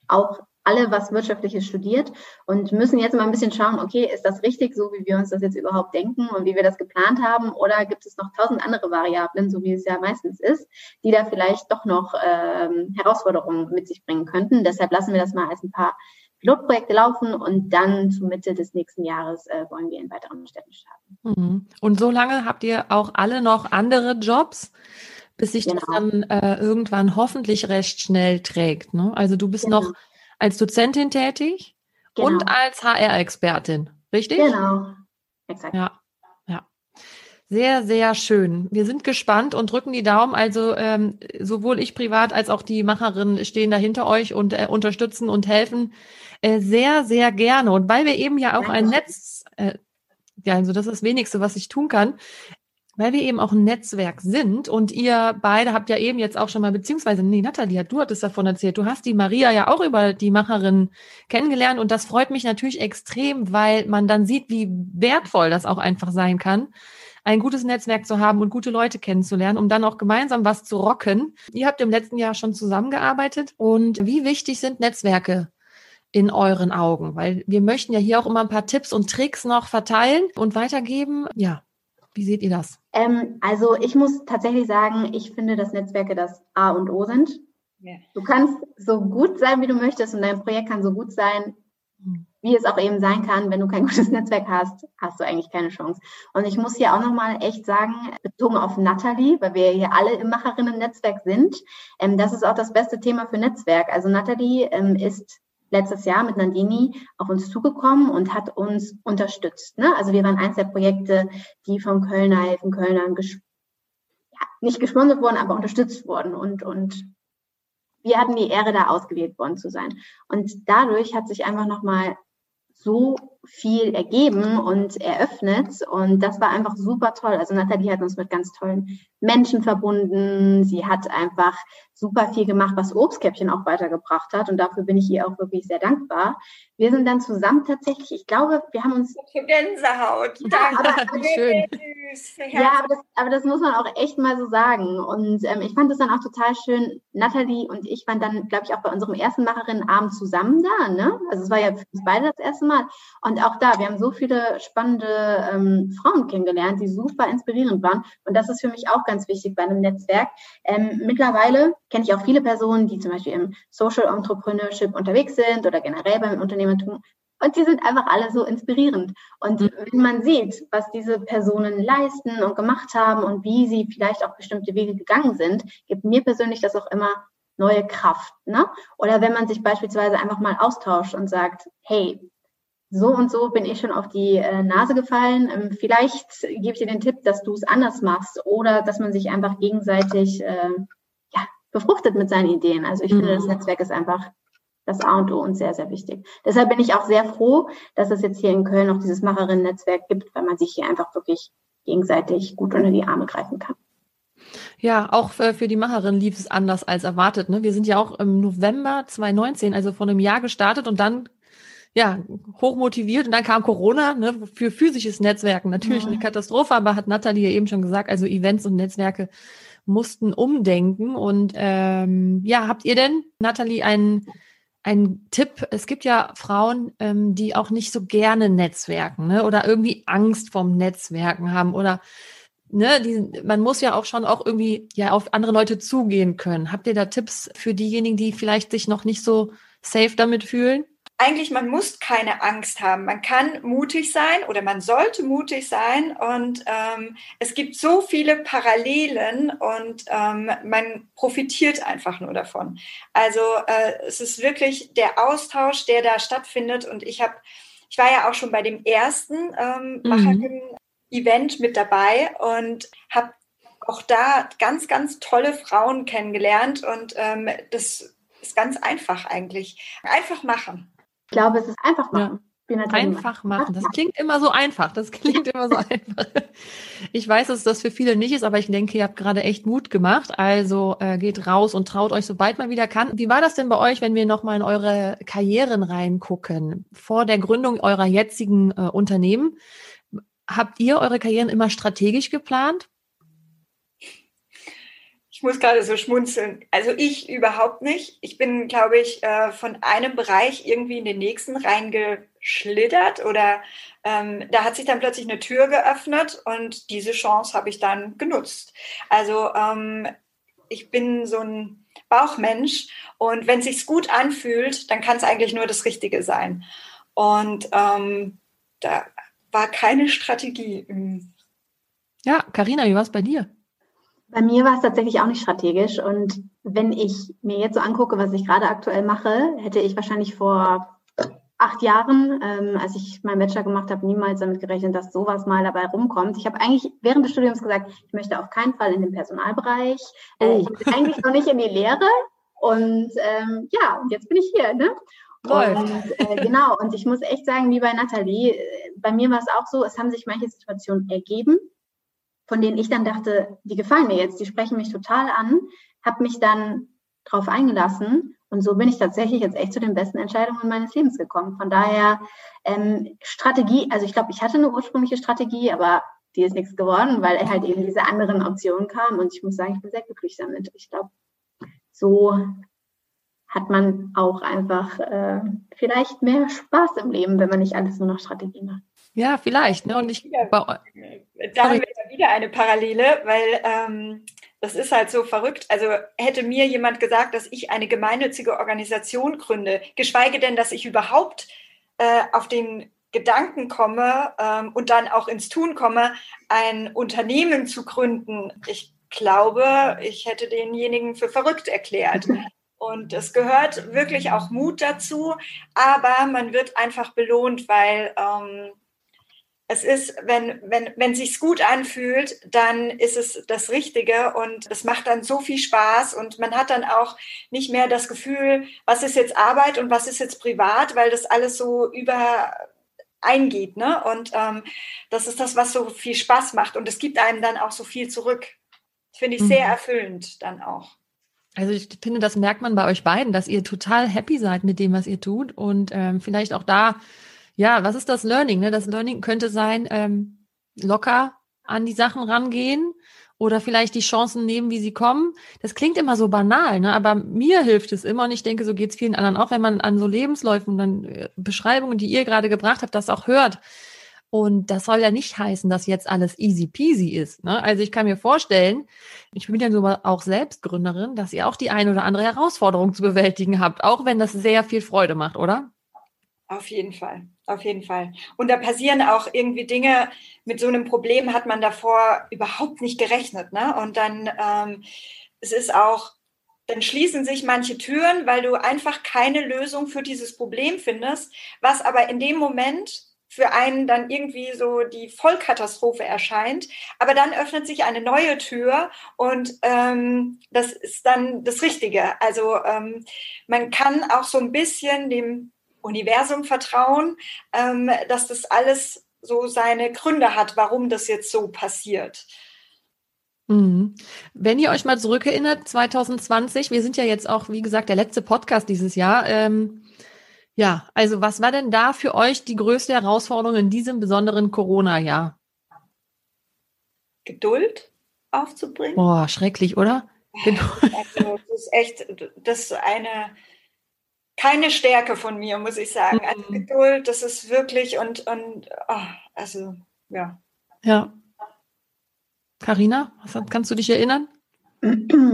auch alle was Wirtschaftliches studiert und müssen jetzt mal ein bisschen schauen, okay, ist das richtig, so wie wir uns das jetzt überhaupt denken und wie wir das geplant haben oder gibt es noch tausend andere Variablen, so wie es ja meistens ist, die da vielleicht doch noch ähm, Herausforderungen mit sich bringen könnten. Deshalb lassen wir das mal als ein paar Pilotprojekte laufen und dann zur Mitte des nächsten Jahres äh, wollen wir in weiteren Städten starten. Mhm. Und so lange habt ihr auch alle noch andere Jobs, bis sich genau. das dann äh, irgendwann hoffentlich recht schnell trägt. Ne? Also du bist genau. noch als Dozentin tätig genau. und als HR-Expertin, richtig? Genau, exakt. Ja, ja. Sehr, sehr schön. Wir sind gespannt und drücken die Daumen. Also ähm, sowohl ich privat als auch die Macherinnen stehen da hinter euch und äh, unterstützen und helfen äh, sehr, sehr gerne. Und weil wir eben ja auch ein Netz, äh, ja, also das ist das Wenigste, was ich tun kann, weil wir eben auch ein Netzwerk sind und ihr beide habt ja eben jetzt auch schon mal, beziehungsweise, nee, Nathalie, du hattest davon erzählt, du hast die Maria ja auch über die Macherin kennengelernt und das freut mich natürlich extrem, weil man dann sieht, wie wertvoll das auch einfach sein kann, ein gutes Netzwerk zu haben und gute Leute kennenzulernen, um dann auch gemeinsam was zu rocken. Ihr habt im letzten Jahr schon zusammengearbeitet und wie wichtig sind Netzwerke in euren Augen? Weil wir möchten ja hier auch immer ein paar Tipps und Tricks noch verteilen und weitergeben. Ja, wie seht ihr das? Ähm, also ich muss tatsächlich sagen, ich finde, dass Netzwerke das A und O sind. Ja. Du kannst so gut sein, wie du möchtest und dein Projekt kann so gut sein, wie es auch eben sein kann. Wenn du kein gutes Netzwerk hast, hast du eigentlich keine Chance. Und ich muss hier auch nochmal echt sagen, bezogen auf Nathalie, weil wir hier alle im Macherinnen-Netzwerk sind, ähm, das ist auch das beste Thema für Netzwerk. Also Nathalie ähm, ist letztes Jahr mit Nandini auf uns zugekommen und hat uns unterstützt. Ne? Also wir waren eins der Projekte, die von Kölner helfen Kölnern ja, nicht gesponsert wurden, aber unterstützt wurden und, und wir hatten die Ehre, da ausgewählt worden zu sein. Und dadurch hat sich einfach nochmal so viel ergeben und eröffnet. Und das war einfach super toll. Also Nathalie hat uns mit ganz tollen Menschen verbunden. Sie hat einfach super viel gemacht, was Obstkäppchen auch weitergebracht hat. Und dafür bin ich ihr auch wirklich sehr dankbar. Wir sind dann zusammen tatsächlich, ich glaube, wir haben uns. Gänsehaut. Danke. Aber, schön. Ja, aber das, aber das, muss man auch echt mal so sagen. Und ähm, ich fand es dann auch total schön. Nathalie und ich waren dann, glaube ich, auch bei unserem ersten Macherinnenabend zusammen da. Ne? Also es war ja für uns beide das erste Mal. Und auch da, wir haben so viele spannende ähm, Frauen kennengelernt, die super inspirierend waren. Und das ist für mich auch ganz wichtig bei einem Netzwerk. Ähm, mittlerweile kenne ich auch viele Personen, die zum Beispiel im Social Entrepreneurship unterwegs sind oder generell beim Unternehmertum. Und die sind einfach alle so inspirierend. Und mhm. wenn man sieht, was diese Personen leisten und gemacht haben und wie sie vielleicht auch bestimmte Wege gegangen sind, gibt mir persönlich das auch immer neue Kraft. Ne? Oder wenn man sich beispielsweise einfach mal austauscht und sagt, hey, so und so bin ich schon auf die äh, Nase gefallen. Ähm, vielleicht gebe ich dir den Tipp, dass du es anders machst oder dass man sich einfach gegenseitig äh, ja, befruchtet mit seinen Ideen. Also ich mhm. finde, das mhm. Netzwerk ist einfach das A und O und sehr, sehr wichtig. Deshalb bin ich auch sehr froh, dass es jetzt hier in Köln noch dieses Macherinnen-Netzwerk gibt, weil man sich hier einfach wirklich gegenseitig gut unter die Arme greifen kann. Ja, auch für, für die Macherin lief es anders als erwartet. Ne? Wir sind ja auch im November 2019, also vor einem Jahr gestartet und dann ja, hochmotiviert und dann kam Corona ne, für physisches Netzwerken. Natürlich ja. eine Katastrophe, aber hat Nathalie ja eben schon gesagt, also Events und Netzwerke mussten umdenken. Und ähm, ja, habt ihr denn, Nathalie, einen, einen Tipp? Es gibt ja Frauen, ähm, die auch nicht so gerne Netzwerken ne, oder irgendwie Angst vorm Netzwerken haben oder ne, die, man muss ja auch schon auch irgendwie ja auf andere Leute zugehen können. Habt ihr da Tipps für diejenigen, die vielleicht sich noch nicht so safe damit fühlen? Eigentlich, man muss keine Angst haben. Man kann mutig sein oder man sollte mutig sein. Und ähm, es gibt so viele Parallelen und ähm, man profitiert einfach nur davon. Also äh, es ist wirklich der Austausch, der da stattfindet. Und ich habe, ich war ja auch schon bei dem ersten ähm, mhm. Event mit dabei und habe auch da ganz, ganz tolle Frauen kennengelernt. Und ähm, das ist ganz einfach eigentlich. Einfach machen. Ich glaube, es ist einfach machen. Ja. Einfach machen. Das klingt immer so einfach. Das klingt immer so einfach. Ich weiß, dass das für viele nicht ist, aber ich denke, ihr habt gerade echt Mut gemacht. Also äh, geht raus und traut euch, sobald man wieder kann. Wie war das denn bei euch, wenn wir nochmal in eure Karrieren reingucken? Vor der Gründung eurer jetzigen äh, Unternehmen, habt ihr eure Karrieren immer strategisch geplant? Ich muss gerade so schmunzeln. Also ich überhaupt nicht. Ich bin, glaube ich, äh, von einem Bereich irgendwie in den nächsten reingeschlittert oder ähm, da hat sich dann plötzlich eine Tür geöffnet und diese Chance habe ich dann genutzt. Also ähm, ich bin so ein Bauchmensch und wenn es sich gut anfühlt, dann kann es eigentlich nur das Richtige sein. Und ähm, da war keine Strategie. Ja, Karina, wie war es bei dir? Bei mir war es tatsächlich auch nicht strategisch. Und wenn ich mir jetzt so angucke, was ich gerade aktuell mache, hätte ich wahrscheinlich vor acht Jahren, ähm, als ich meinen Bachelor gemacht habe, niemals damit gerechnet, dass sowas mal dabei rumkommt. Ich habe eigentlich während des Studiums gesagt, ich möchte auf keinen Fall in den Personalbereich. Äh, oh. ich möchte eigentlich noch nicht in die Lehre. Und ähm, ja, und jetzt bin ich hier. Ne? Und äh, genau, und ich muss echt sagen, wie bei Nathalie, äh, bei mir war es auch so, es haben sich manche Situationen ergeben, von denen ich dann dachte, die gefallen mir jetzt, die sprechen mich total an, habe mich dann drauf eingelassen und so bin ich tatsächlich jetzt echt zu den besten Entscheidungen meines Lebens gekommen. Von daher ähm, Strategie, also ich glaube, ich hatte eine ursprüngliche Strategie, aber die ist nichts geworden, weil halt eben diese anderen Optionen kamen und ich muss sagen, ich bin sehr glücklich damit. Ich glaube, so hat man auch einfach äh, vielleicht mehr Spaß im Leben, wenn man nicht alles nur nach Strategie macht. Ja, vielleicht. Ne? Und ich, da haben wir wieder eine Parallele, weil ähm, das ist halt so verrückt. Also hätte mir jemand gesagt, dass ich eine gemeinnützige Organisation gründe, geschweige denn, dass ich überhaupt äh, auf den Gedanken komme ähm, und dann auch ins Tun komme, ein Unternehmen zu gründen. Ich glaube, ich hätte denjenigen für verrückt erklärt. Und es gehört wirklich auch Mut dazu, aber man wird einfach belohnt, weil ähm, es ist, wenn, wenn, wenn sich's gut anfühlt, dann ist es das Richtige und es macht dann so viel Spaß und man hat dann auch nicht mehr das Gefühl, was ist jetzt Arbeit und was ist jetzt privat, weil das alles so über eingeht, ne? Und ähm, das ist das, was so viel Spaß macht und es gibt einem dann auch so viel zurück. Das finde ich sehr mhm. erfüllend dann auch. Also ich finde, das merkt man bei euch beiden, dass ihr total happy seid mit dem, was ihr tut und ähm, vielleicht auch da ja, was ist das Learning? Ne? Das Learning könnte sein, ähm, locker an die Sachen rangehen oder vielleicht die Chancen nehmen, wie sie kommen. Das klingt immer so banal, ne? aber mir hilft es immer und ich denke, so geht es vielen anderen auch, wenn man an so Lebensläufen dann äh, Beschreibungen, die ihr gerade gebracht habt, das auch hört. Und das soll ja nicht heißen, dass jetzt alles easy peasy ist. Ne? Also ich kann mir vorstellen, ich bin ja so auch Selbstgründerin, dass ihr auch die eine oder andere Herausforderung zu bewältigen habt, auch wenn das sehr viel Freude macht, oder? Auf jeden Fall, auf jeden Fall. Und da passieren auch irgendwie Dinge, mit so einem Problem hat man davor überhaupt nicht gerechnet. Ne? Und dann, ähm, es ist auch, dann schließen sich manche Türen, weil du einfach keine Lösung für dieses Problem findest, was aber in dem Moment für einen dann irgendwie so die Vollkatastrophe erscheint. Aber dann öffnet sich eine neue Tür und ähm, das ist dann das Richtige. Also ähm, man kann auch so ein bisschen dem Universum vertrauen, ähm, dass das alles so seine Gründe hat, warum das jetzt so passiert. Mhm. Wenn ihr euch mal zurückerinnert, 2020, wir sind ja jetzt auch, wie gesagt, der letzte Podcast dieses Jahr. Ähm, ja, also was war denn da für euch die größte Herausforderung in diesem besonderen Corona-Jahr? Geduld aufzubringen. Boah, schrecklich, oder? Also, das ist echt, das ist eine keine Stärke von mir, muss ich sagen. Also mhm. Geduld, das ist wirklich und, und oh, also ja. Ja. Carina, kannst du dich erinnern?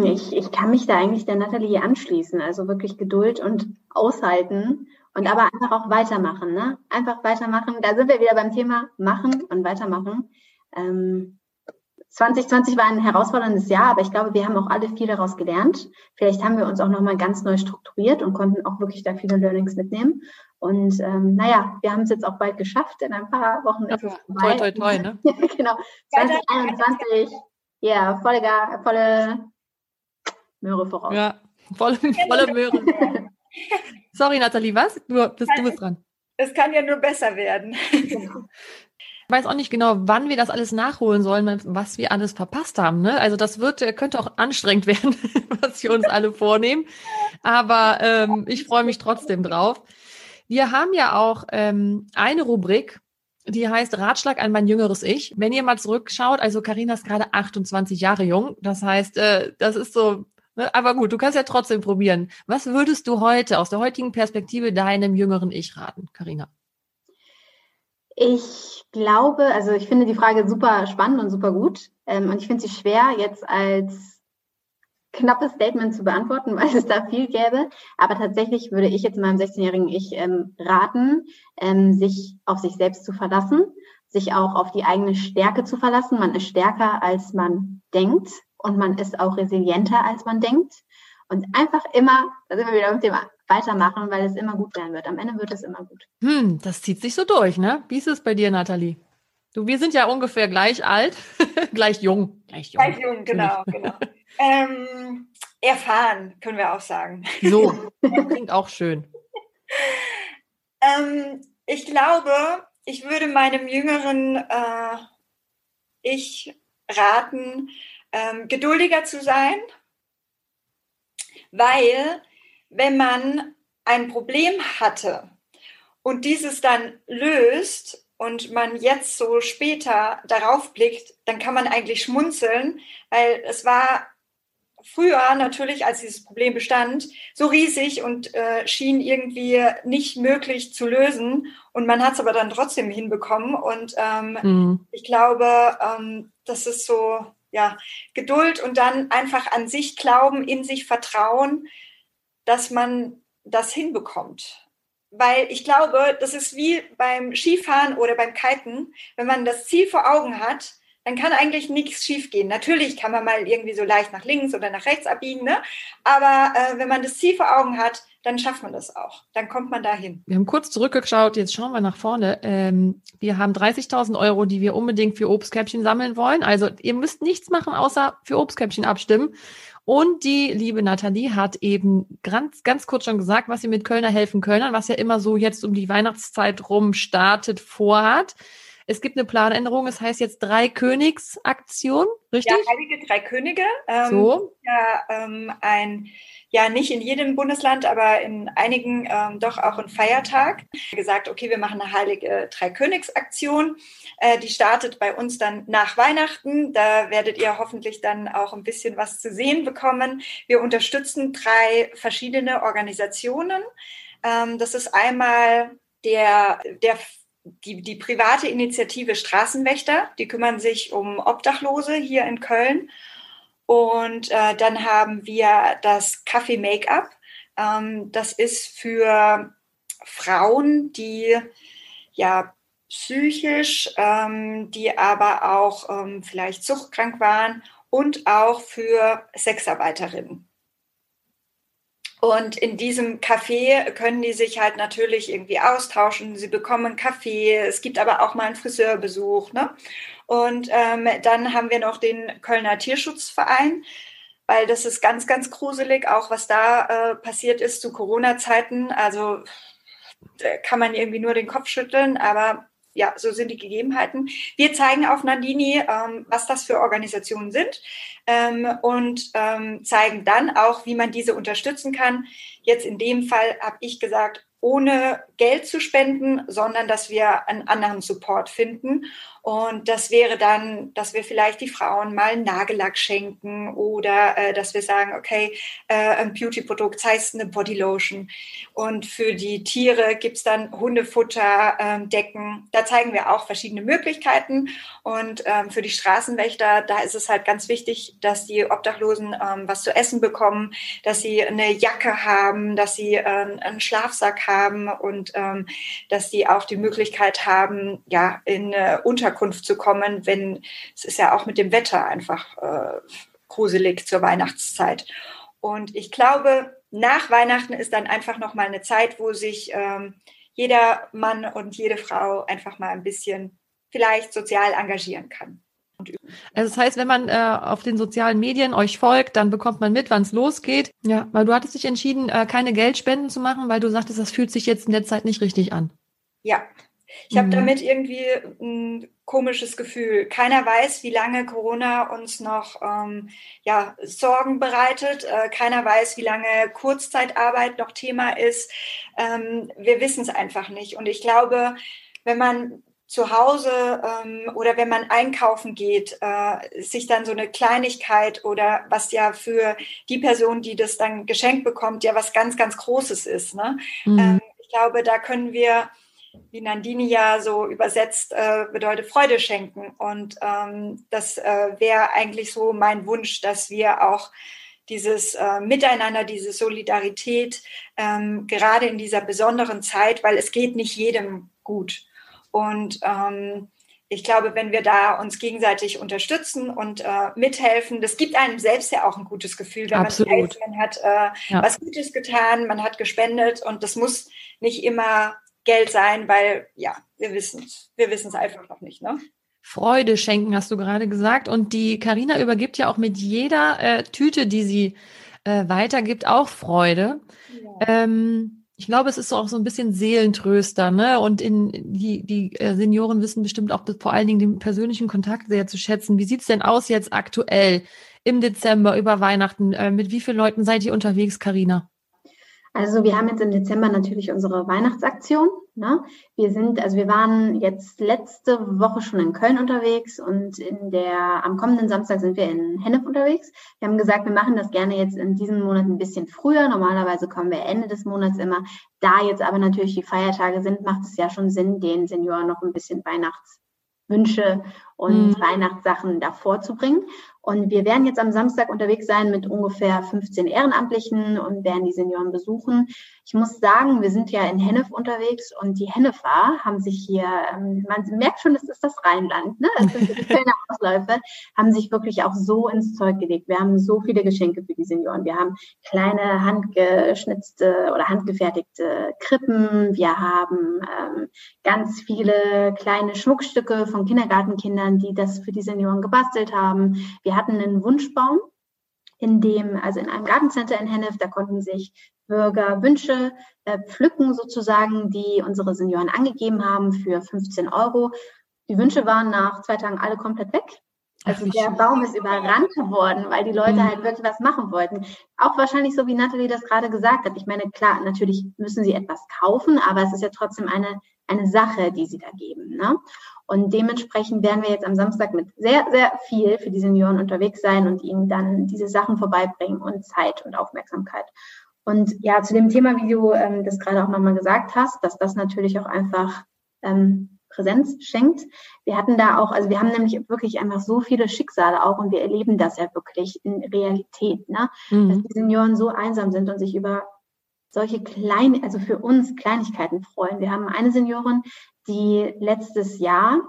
Ich, ich kann mich da eigentlich der Nathalie anschließen. Also wirklich Geduld und aushalten und aber einfach auch weitermachen. Ne? Einfach weitermachen. Da sind wir wieder beim Thema machen und weitermachen. Ähm, 2020 war ein herausforderndes Jahr, aber ich glaube, wir haben auch alle viel daraus gelernt. Vielleicht haben wir uns auch nochmal ganz neu strukturiert und konnten auch wirklich da viele Learnings mitnehmen. Und ähm, naja, wir haben es jetzt auch bald geschafft. In ein paar Wochen ist es vorbei. Toi, toi, toi, ne? genau. 2021, ja, yeah, volle, volle Möhre voraus. Ja, volle, volle Möhre. Sorry, Nathalie, was? Du bist, du bist dran. Es kann ja nur besser werden. Genau weiß auch nicht genau, wann wir das alles nachholen sollen, was wir alles verpasst haben. Ne? Also das wird, äh, könnte auch anstrengend werden, was wir uns alle vornehmen. Aber ähm, ich freue mich trotzdem drauf. Wir haben ja auch ähm, eine Rubrik, die heißt Ratschlag an mein jüngeres Ich. Wenn ihr mal zurückschaut, also Karina ist gerade 28 Jahre jung, das heißt, äh, das ist so, ne? aber gut, du kannst ja trotzdem probieren. Was würdest du heute aus der heutigen Perspektive deinem jüngeren Ich raten, Karina? Ich glaube, also ich finde die Frage super spannend und super gut. Ähm, und ich finde sie schwer, jetzt als knappes Statement zu beantworten, weil es da viel gäbe. Aber tatsächlich würde ich jetzt meinem 16-jährigen Ich ähm, raten, ähm, sich auf sich selbst zu verlassen, sich auch auf die eigene Stärke zu verlassen. Man ist stärker, als man denkt und man ist auch resilienter, als man denkt. Und einfach immer, da sind wir wieder mit dem weitermachen, weil es immer gut werden wird. Am Ende wird es immer gut. Hm, das zieht sich so durch, ne? Wie ist es bei dir, Nathalie? Du, wir sind ja ungefähr gleich alt, gleich jung. Gleich jung, gleich jung genau, genau. ähm, erfahren, können wir auch sagen. So, klingt auch schön. ähm, ich glaube, ich würde meinem jüngeren äh, Ich raten, ähm, geduldiger zu sein, weil wenn man ein Problem hatte und dieses dann löst und man jetzt so später darauf blickt, dann kann man eigentlich schmunzeln, weil es war früher natürlich, als dieses Problem bestand, so riesig und äh, schien irgendwie nicht möglich zu lösen. Und man hat es aber dann trotzdem hinbekommen. Und ähm, mhm. ich glaube, ähm, das ist so, ja, Geduld und dann einfach an sich glauben, in sich vertrauen, dass man das hinbekommt. Weil ich glaube, das ist wie beim Skifahren oder beim Kiten, wenn man das Ziel vor Augen hat, dann kann eigentlich nichts schiefgehen. Natürlich kann man mal irgendwie so leicht nach links oder nach rechts abbiegen, ne? aber äh, wenn man das Ziel vor Augen hat, dann schafft man das auch. Dann kommt man dahin. Wir haben kurz zurückgeschaut, jetzt schauen wir nach vorne. Ähm, wir haben 30.000 Euro, die wir unbedingt für Obstkäppchen sammeln wollen. Also ihr müsst nichts machen, außer für Obstkäppchen abstimmen. Und die liebe Nathalie hat eben ganz, ganz kurz schon gesagt, was sie mit Kölner helfen Kölnern, was ja immer so jetzt um die Weihnachtszeit rum startet, vorhat. Es gibt eine Planänderung, es heißt jetzt Drei Königsaktion, richtig? Ja, Heilige Drei Könige. Ähm, so. Ja, ähm, ein, ja, nicht in jedem Bundesland, aber in einigen ähm, doch auch ein Feiertag. Gesagt, okay, wir machen eine Heilige Drei Königsaktion. Äh, die startet bei uns dann nach Weihnachten. Da werdet ihr hoffentlich dann auch ein bisschen was zu sehen bekommen. Wir unterstützen drei verschiedene Organisationen. Ähm, das ist einmal der, der die, die private Initiative Straßenwächter, die kümmern sich um Obdachlose hier in Köln. Und äh, dann haben wir das Kaffee Make-up. Ähm, das ist für Frauen, die ja psychisch, ähm, die aber auch ähm, vielleicht suchtkrank waren und auch für Sexarbeiterinnen. Und in diesem Café können die sich halt natürlich irgendwie austauschen. Sie bekommen Kaffee. Es gibt aber auch mal einen Friseurbesuch. Ne? Und ähm, dann haben wir noch den Kölner Tierschutzverein, weil das ist ganz, ganz gruselig, auch was da äh, passiert ist zu Corona-Zeiten. Also kann man irgendwie nur den Kopf schütteln, aber ja, so sind die Gegebenheiten. Wir zeigen auf Nandini, ähm, was das für Organisationen sind ähm, und ähm, zeigen dann auch, wie man diese unterstützen kann. Jetzt in dem Fall habe ich gesagt, ohne Geld zu spenden, sondern dass wir einen anderen Support finden. Und das wäre dann, dass wir vielleicht die Frauen mal Nagellack schenken oder äh, dass wir sagen, okay, äh, ein Beauty-Produkt, heißt eine Bodylotion. Und für die Tiere gibt's dann Hundefutter, ähm, Decken. Da zeigen wir auch verschiedene Möglichkeiten. Und ähm, für die Straßenwächter, da ist es halt ganz wichtig, dass die Obdachlosen ähm, was zu essen bekommen, dass sie eine Jacke haben, dass sie äh, einen Schlafsack haben und ähm, dass sie auch die Möglichkeit haben, ja, in äh, Unter Unterkunft zu kommen, wenn es ist ja auch mit dem Wetter einfach äh, gruselig zur Weihnachtszeit. Und ich glaube, nach Weihnachten ist dann einfach noch mal eine Zeit, wo sich ähm, jeder Mann und jede Frau einfach mal ein bisschen vielleicht sozial engagieren kann. Also das heißt, wenn man äh, auf den sozialen Medien euch folgt, dann bekommt man mit, wann es losgeht. Ja, weil du hattest dich entschieden, äh, keine Geldspenden zu machen, weil du sagtest, das fühlt sich jetzt in der Zeit nicht richtig an. Ja, ich habe mhm. damit irgendwie ein komisches Gefühl. Keiner weiß, wie lange Corona uns noch ähm, ja, Sorgen bereitet. Äh, keiner weiß, wie lange Kurzzeitarbeit noch Thema ist. Ähm, wir wissen es einfach nicht. Und ich glaube, wenn man zu Hause ähm, oder wenn man einkaufen geht, äh, sich dann so eine Kleinigkeit oder was ja für die Person, die das dann geschenkt bekommt, ja was ganz, ganz Großes ist. Ne? Mhm. Ähm, ich glaube, da können wir wie Nandini ja so übersetzt äh, bedeutet Freude schenken. Und ähm, das äh, wäre eigentlich so mein Wunsch, dass wir auch dieses äh, Miteinander, diese Solidarität, ähm, gerade in dieser besonderen Zeit, weil es geht nicht jedem gut. Und ähm, ich glaube, wenn wir da uns gegenseitig unterstützen und äh, mithelfen, das gibt einem selbst ja auch ein gutes Gefühl, wenn Absolut. man weiß, man hat äh, ja. was Gutes getan, man hat gespendet und das muss nicht immer Geld sein, weil ja, wir wissen es, wir wissen es einfach noch nicht. Ne? Freude schenken, hast du gerade gesagt. Und die Karina übergibt ja auch mit jeder äh, Tüte, die sie äh, weitergibt, auch Freude. Ja. Ähm, ich glaube, es ist auch so ein bisschen Seelentröster, ne? Und in die, die äh, Senioren wissen bestimmt auch vor allen Dingen den persönlichen Kontakt sehr zu schätzen. Wie sieht's denn aus jetzt aktuell im Dezember über Weihnachten? Äh, mit wie vielen Leuten seid ihr unterwegs, Karina? Also wir haben jetzt im Dezember natürlich unsere Weihnachtsaktion. Ne? Wir sind, also wir waren jetzt letzte Woche schon in Köln unterwegs und in der, am kommenden Samstag sind wir in Hennef unterwegs. Wir haben gesagt, wir machen das gerne jetzt in diesem Monat ein bisschen früher. Normalerweise kommen wir Ende des Monats immer. Da jetzt aber natürlich die Feiertage sind, macht es ja schon Sinn, den Senioren noch ein bisschen Weihnachtswünsche und mhm. Weihnachtssachen davor zu bringen. Und wir werden jetzt am Samstag unterwegs sein mit ungefähr 15 Ehrenamtlichen und werden die Senioren besuchen. Ich muss sagen, wir sind ja in Hennef unterwegs und die Hennefer haben sich hier, ähm, man merkt schon, es ist das Rheinland, ne? Es sind die Kölner Ausläufe, haben sich wirklich auch so ins Zeug gelegt. Wir haben so viele Geschenke für die Senioren. Wir haben kleine handgeschnitzte oder handgefertigte Krippen. Wir haben ähm, ganz viele kleine Schmuckstücke von Kindergartenkindern, die das für die Senioren gebastelt haben. Wir wir hatten einen Wunschbaum, in dem, also in einem Gartencenter in Hennef, da konnten sich Bürger Wünsche äh, pflücken sozusagen, die unsere Senioren angegeben haben für 15 Euro. Die Wünsche waren nach zwei Tagen alle komplett weg. Also der Baum ist überrannt worden, weil die Leute mhm. halt wirklich was machen wollten. Auch wahrscheinlich so, wie Nathalie das gerade gesagt hat. Ich meine, klar, natürlich müssen sie etwas kaufen, aber es ist ja trotzdem eine, eine Sache, die sie da geben. Ne? Und dementsprechend werden wir jetzt am Samstag mit sehr, sehr viel für die Senioren unterwegs sein und ihnen dann diese Sachen vorbeibringen und Zeit und Aufmerksamkeit. Und ja, zu dem Thema, wie du ähm, das gerade auch nochmal gesagt hast, dass das natürlich auch einfach ähm, Präsenz schenkt. Wir hatten da auch, also wir haben nämlich wirklich einfach so viele Schicksale auch und wir erleben das ja wirklich in Realität, ne? Mhm. dass die Senioren so einsam sind und sich über solche kleine, also für uns Kleinigkeiten freuen. Wir haben eine Seniorin, die letztes Jahr,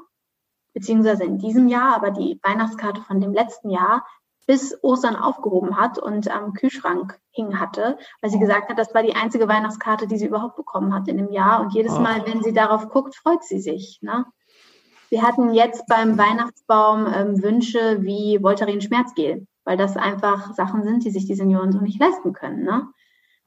beziehungsweise in diesem Jahr, aber die Weihnachtskarte von dem letzten Jahr bis Ostern aufgehoben hat und am Kühlschrank hing hatte, weil sie gesagt hat, das war die einzige Weihnachtskarte, die sie überhaupt bekommen hat in dem Jahr. Und jedes Mal, wenn sie darauf guckt, freut sie sich. Ne? Wir hatten jetzt beim Weihnachtsbaum ähm, Wünsche wie Voltaren Schmerzgel, weil das einfach Sachen sind, die sich die Senioren so nicht leisten können. Ne?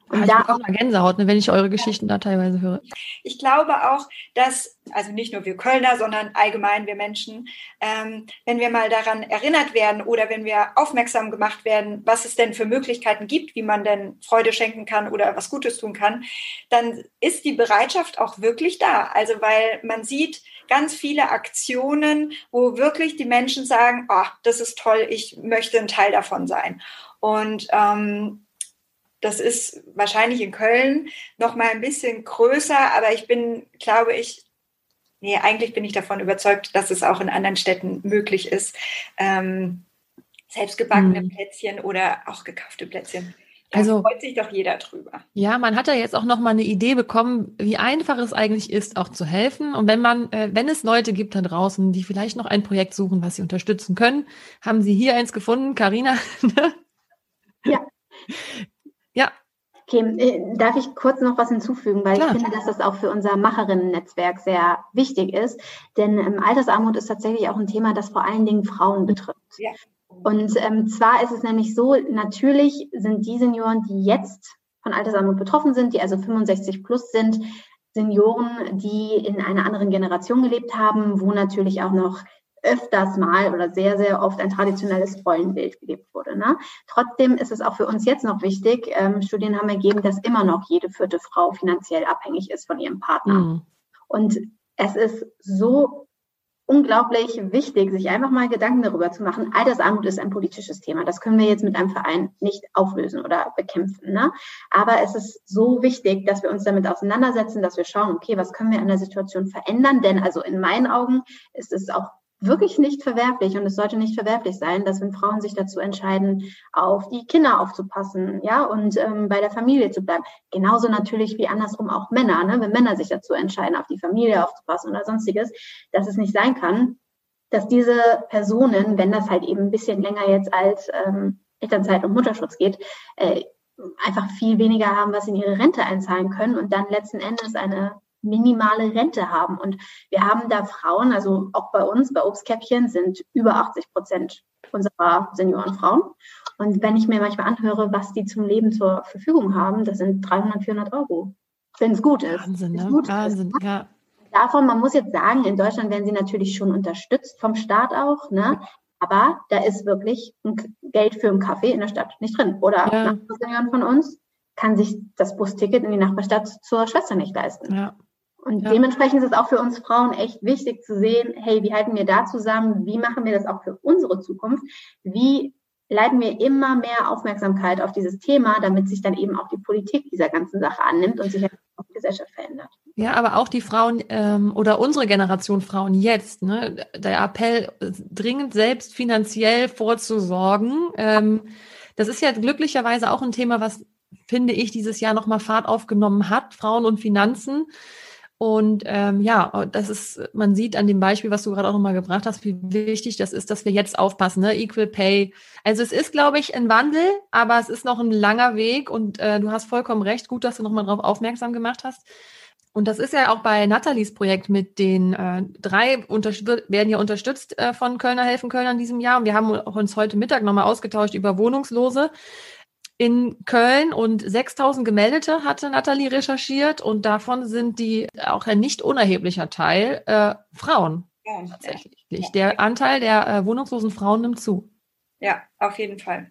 Und ich da auch mal Gänsehaut, ne, wenn ich eure Geschichten da teilweise höre. Ich glaube auch, dass, also nicht nur wir Kölner, sondern allgemein wir Menschen, ähm, wenn wir mal daran erinnert werden oder wenn wir aufmerksam gemacht werden, was es denn für Möglichkeiten gibt, wie man denn Freude schenken kann oder was Gutes tun kann, dann ist die Bereitschaft auch wirklich da. Also weil man sieht ganz viele Aktionen, wo wirklich die Menschen sagen, oh, das ist toll, ich möchte ein Teil davon sein. Und ähm, das ist wahrscheinlich in Köln noch mal ein bisschen größer, aber ich bin, glaube ich, nee, eigentlich bin ich davon überzeugt, dass es auch in anderen Städten möglich ist, ähm, selbstgebackene hm. Plätzchen oder auch gekaufte Plätzchen. Da also freut sich doch jeder drüber. Ja, man hat ja jetzt auch noch mal eine Idee bekommen, wie einfach es eigentlich ist, auch zu helfen. Und wenn man, äh, wenn es Leute gibt da draußen, die vielleicht noch ein Projekt suchen, was sie unterstützen können, haben Sie hier eins gefunden, Karina? Ne? ja. Ja. Okay, äh, darf ich kurz noch was hinzufügen, weil Klar. ich finde, dass das auch für unser Macherinnen-Netzwerk sehr wichtig ist. Denn ähm, Altersarmut ist tatsächlich auch ein Thema, das vor allen Dingen Frauen betrifft. Ja. Und ähm, zwar ist es nämlich so, natürlich sind die Senioren, die jetzt von Altersarmut betroffen sind, die also 65 plus sind, Senioren, die in einer anderen Generation gelebt haben, wo natürlich auch noch öfters mal oder sehr, sehr oft ein traditionelles Rollenbild gelebt wurde. Ne? Trotzdem ist es auch für uns jetzt noch wichtig, ähm, Studien haben ergeben, dass immer noch jede vierte Frau finanziell abhängig ist von ihrem Partner. Mhm. Und es ist so unglaublich wichtig, sich einfach mal Gedanken darüber zu machen. Altersarmut ist ein politisches Thema. Das können wir jetzt mit einem Verein nicht auflösen oder bekämpfen. Ne? Aber es ist so wichtig, dass wir uns damit auseinandersetzen, dass wir schauen, okay, was können wir an der Situation verändern? Denn also in meinen Augen ist es auch wirklich nicht verwerflich und es sollte nicht verwerflich sein, dass wenn Frauen sich dazu entscheiden, auf die Kinder aufzupassen, ja, und ähm, bei der Familie zu bleiben. Genauso natürlich wie andersrum auch Männer, ne? wenn Männer sich dazu entscheiden, auf die Familie aufzupassen oder sonstiges, dass es nicht sein kann, dass diese Personen, wenn das halt eben ein bisschen länger jetzt als ähm, Elternzeit und Mutterschutz geht, äh, einfach viel weniger haben, was in ihre Rente einzahlen können und dann letzten Endes eine minimale Rente haben. Und wir haben da Frauen, also auch bei uns, bei Obstkäppchen sind über 80 Prozent unserer Senioren Frauen. Und wenn ich mir manchmal anhöre, was die zum Leben zur Verfügung haben, das sind 300, 400 Euro. Wenn es gut ist. Wahnsinn, ne? Gut Wahnsinn, ist. ja. Davon, man muss jetzt sagen, in Deutschland werden sie natürlich schon unterstützt vom Staat auch, ne? Aber da ist wirklich Geld für einen Kaffee in der Stadt nicht drin. Oder ja. Senioren von uns kann sich das Busticket in die Nachbarstadt zur Schwester nicht leisten. Ja. Und ja. dementsprechend ist es auch für uns Frauen echt wichtig zu sehen, hey, wie halten wir da zusammen? Wie machen wir das auch für unsere Zukunft? Wie leiten wir immer mehr Aufmerksamkeit auf dieses Thema, damit sich dann eben auch die Politik dieser ganzen Sache annimmt und sich auch die Gesellschaft verändert. Ja, aber auch die Frauen ähm, oder unsere Generation Frauen jetzt, ne, der Appell, dringend selbst finanziell vorzusorgen. Ähm, das ist ja glücklicherweise auch ein Thema, was, finde ich, dieses Jahr nochmal Fahrt aufgenommen hat, Frauen und Finanzen. Und ähm, ja, das ist, man sieht an dem Beispiel, was du gerade auch nochmal gebracht hast, wie wichtig das ist, dass wir jetzt aufpassen, ne? Equal Pay. Also es ist, glaube ich, ein Wandel, aber es ist noch ein langer Weg und äh, du hast vollkommen recht. Gut, dass du nochmal darauf aufmerksam gemacht hast. Und das ist ja auch bei Nathalies Projekt mit den äh, drei werden ja unterstützt äh, von Kölner Helfen Kölner in diesem Jahr. Und wir haben uns heute Mittag nochmal ausgetauscht über Wohnungslose in Köln und 6000 Gemeldete hatte Nathalie recherchiert und davon sind die auch ein nicht unerheblicher Teil äh, Frauen. Ja, tatsächlich. Ja. Der Anteil der äh, wohnungslosen Frauen nimmt zu. Ja, auf jeden Fall.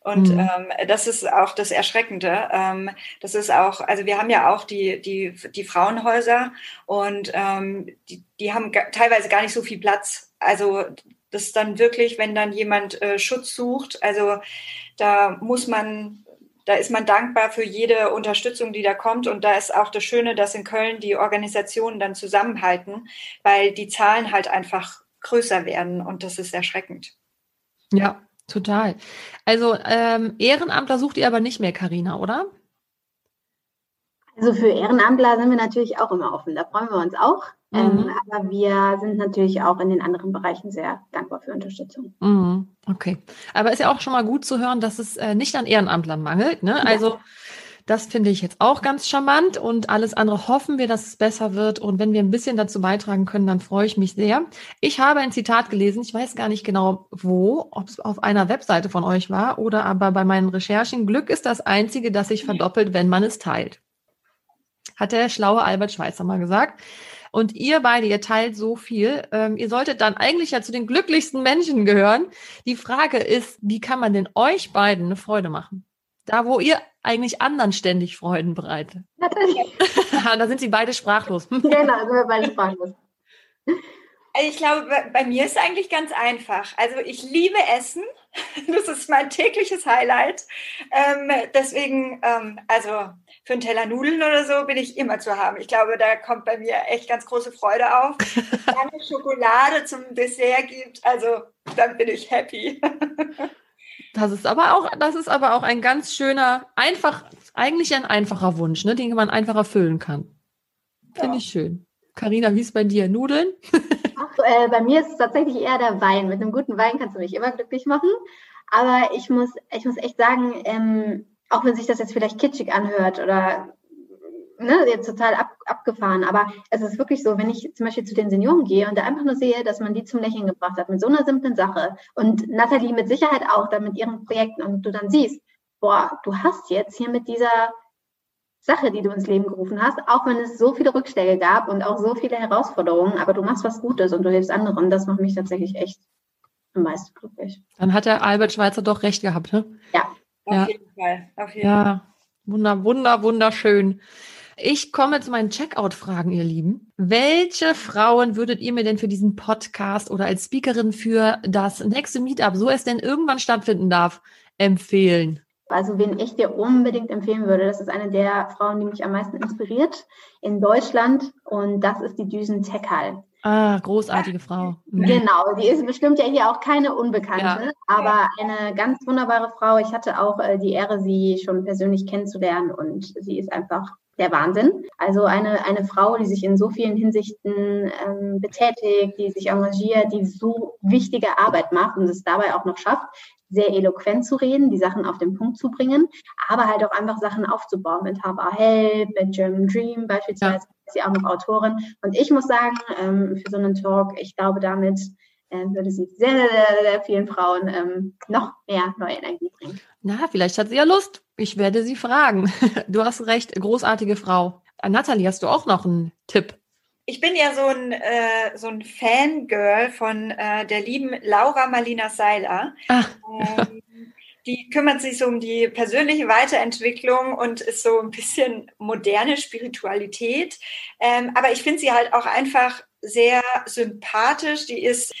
Und mhm. ähm, das ist auch das Erschreckende. Ähm, das ist auch, also wir haben ja auch die, die, die Frauenhäuser und ähm, die, die haben teilweise gar nicht so viel Platz. Also das ist dann wirklich, wenn dann jemand äh, Schutz sucht, also da muss man, da ist man dankbar für jede Unterstützung, die da kommt. Und da ist auch das Schöne, dass in Köln die Organisationen dann zusammenhalten, weil die Zahlen halt einfach größer werden und das ist erschreckend. Ja, total. Also ähm, Ehrenamtler sucht ihr aber nicht mehr, Karina, oder? Also für Ehrenamtler sind wir natürlich auch immer offen. Da freuen wir uns auch. Ähm, mhm. Ähm, aber wir sind natürlich auch in den anderen Bereichen sehr dankbar für Unterstützung. Mhm. Okay. Aber ist ja auch schon mal gut zu hören, dass es äh, nicht an Ehrenamtlern mangelt. Ne? Ja. Also das finde ich jetzt auch ganz charmant und alles andere hoffen wir, dass es besser wird. Und wenn wir ein bisschen dazu beitragen können, dann freue ich mich sehr. Ich habe ein Zitat gelesen, ich weiß gar nicht genau wo, ob es auf einer Webseite von euch war oder aber bei meinen Recherchen. Glück ist das Einzige, das sich verdoppelt, wenn man es teilt. Hat der schlaue Albert Schweitzer mal gesagt. Und ihr beide, ihr teilt so viel. Ähm, ihr solltet dann eigentlich ja zu den glücklichsten Menschen gehören. Die Frage ist, wie kann man denn euch beiden eine Freude machen? Da, wo ihr eigentlich anderen ständig Freuden bereitet. Natürlich. da sind sie beide sprachlos. genau, sind wir beide sprachlos. Ich glaube, bei mir ist es eigentlich ganz einfach. Also ich liebe Essen. Das ist mein tägliches Highlight. Ähm, deswegen, ähm, also für einen Teller Nudeln oder so bin ich immer zu haben. Ich glaube, da kommt bei mir echt ganz große Freude auf. Wenn es Schokolade zum Dessert gibt, also dann bin ich happy. Das ist aber auch, das ist aber auch ein ganz schöner, einfach, eigentlich ein einfacher Wunsch, ne, den man einfach erfüllen kann. Finde ja. ich schön. Karina, wie ist bei dir? Nudeln? Äh, bei mir ist es tatsächlich eher der Wein. Mit einem guten Wein kannst du mich immer glücklich machen. Aber ich muss, ich muss echt sagen, ähm, auch wenn sich das jetzt vielleicht kitschig anhört oder ne, jetzt total ab, abgefahren, aber es ist wirklich so, wenn ich zum Beispiel zu den Senioren gehe und da einfach nur sehe, dass man die zum Lächeln gebracht hat mit so einer simplen Sache und Nathalie mit Sicherheit auch dann mit ihren Projekten und du dann siehst, boah, du hast jetzt hier mit dieser Sache, die du ins Leben gerufen hast, auch wenn es so viele Rückschläge gab und auch so viele Herausforderungen, aber du machst was Gutes und du hilfst anderen, das macht mich tatsächlich echt am meisten glücklich. Dann hat der Albert Schweitzer doch recht gehabt, ne? Ja, auf ja. jeden Fall. Auf jeden ja, Fall. wunder, wunder, wunderschön. Ich komme zu meinen Checkout-Fragen, ihr Lieben. Welche Frauen würdet ihr mir denn für diesen Podcast oder als Speakerin für das nächste Meetup, so es denn irgendwann stattfinden darf, empfehlen? Also wen ich dir unbedingt empfehlen würde, das ist eine der Frauen, die mich am meisten inspiriert in Deutschland und das ist die Düsen Tekal. Ah, großartige Frau. Mhm. Genau, die ist bestimmt ja hier auch keine Unbekannte, ja. aber eine ganz wunderbare Frau. Ich hatte auch äh, die Ehre, sie schon persönlich kennenzulernen und sie ist einfach der Wahnsinn. Also eine, eine Frau, die sich in so vielen Hinsichten ähm, betätigt, die sich engagiert, die so wichtige Arbeit macht und es dabei auch noch schafft, sehr eloquent zu reden, die Sachen auf den Punkt zu bringen, aber halt auch einfach Sachen aufzubauen mit Have Help, mit German Dream beispielsweise, ja. ist sie auch noch Autorin. Und ich muss sagen, ähm, für so einen Talk, ich glaube, damit äh, würde sie sehr, sehr, sehr, sehr vielen Frauen ähm, noch mehr neue Energie bringen. Na, vielleicht hat sie ja Lust. Ich werde sie fragen. Du hast recht, großartige Frau. Nathalie, hast du auch noch einen Tipp? Ich bin ja so ein, äh, so ein Fangirl von äh, der lieben Laura Marlina Seiler. Ah. Ähm, die kümmert sich so um die persönliche Weiterentwicklung und ist so ein bisschen moderne Spiritualität. Ähm, aber ich finde sie halt auch einfach sehr sympathisch. Die ist,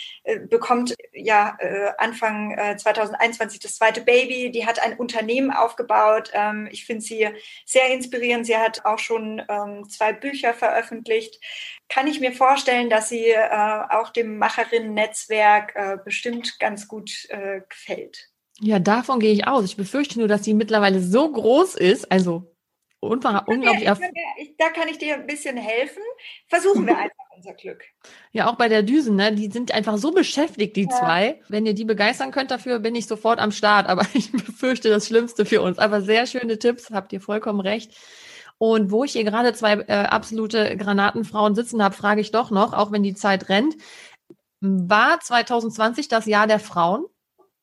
bekommt ja äh, Anfang äh, 2021 das zweite Baby. Die hat ein Unternehmen aufgebaut. Ähm, ich finde sie sehr inspirierend. Sie hat auch schon ähm, zwei Bücher veröffentlicht. Kann ich mir vorstellen, dass sie äh, auch dem Macherinnen-Netzwerk äh, bestimmt ganz gut äh, gefällt. Ja, davon gehe ich aus. Ich befürchte nur, dass sie mittlerweile so groß ist, also unglaublich. Ja, ich, da kann ich dir ein bisschen helfen. Versuchen wir einfach unser Glück. Ja, auch bei der Düsen, ne? Die sind einfach so beschäftigt, die ja. zwei. Wenn ihr die begeistern könnt dafür, bin ich sofort am Start. Aber ich befürchte das Schlimmste für uns. Aber sehr schöne Tipps, habt ihr vollkommen recht. Und wo ich hier gerade zwei äh, absolute Granatenfrauen sitzen habe, frage ich doch noch, auch wenn die Zeit rennt, war 2020 das Jahr der Frauen?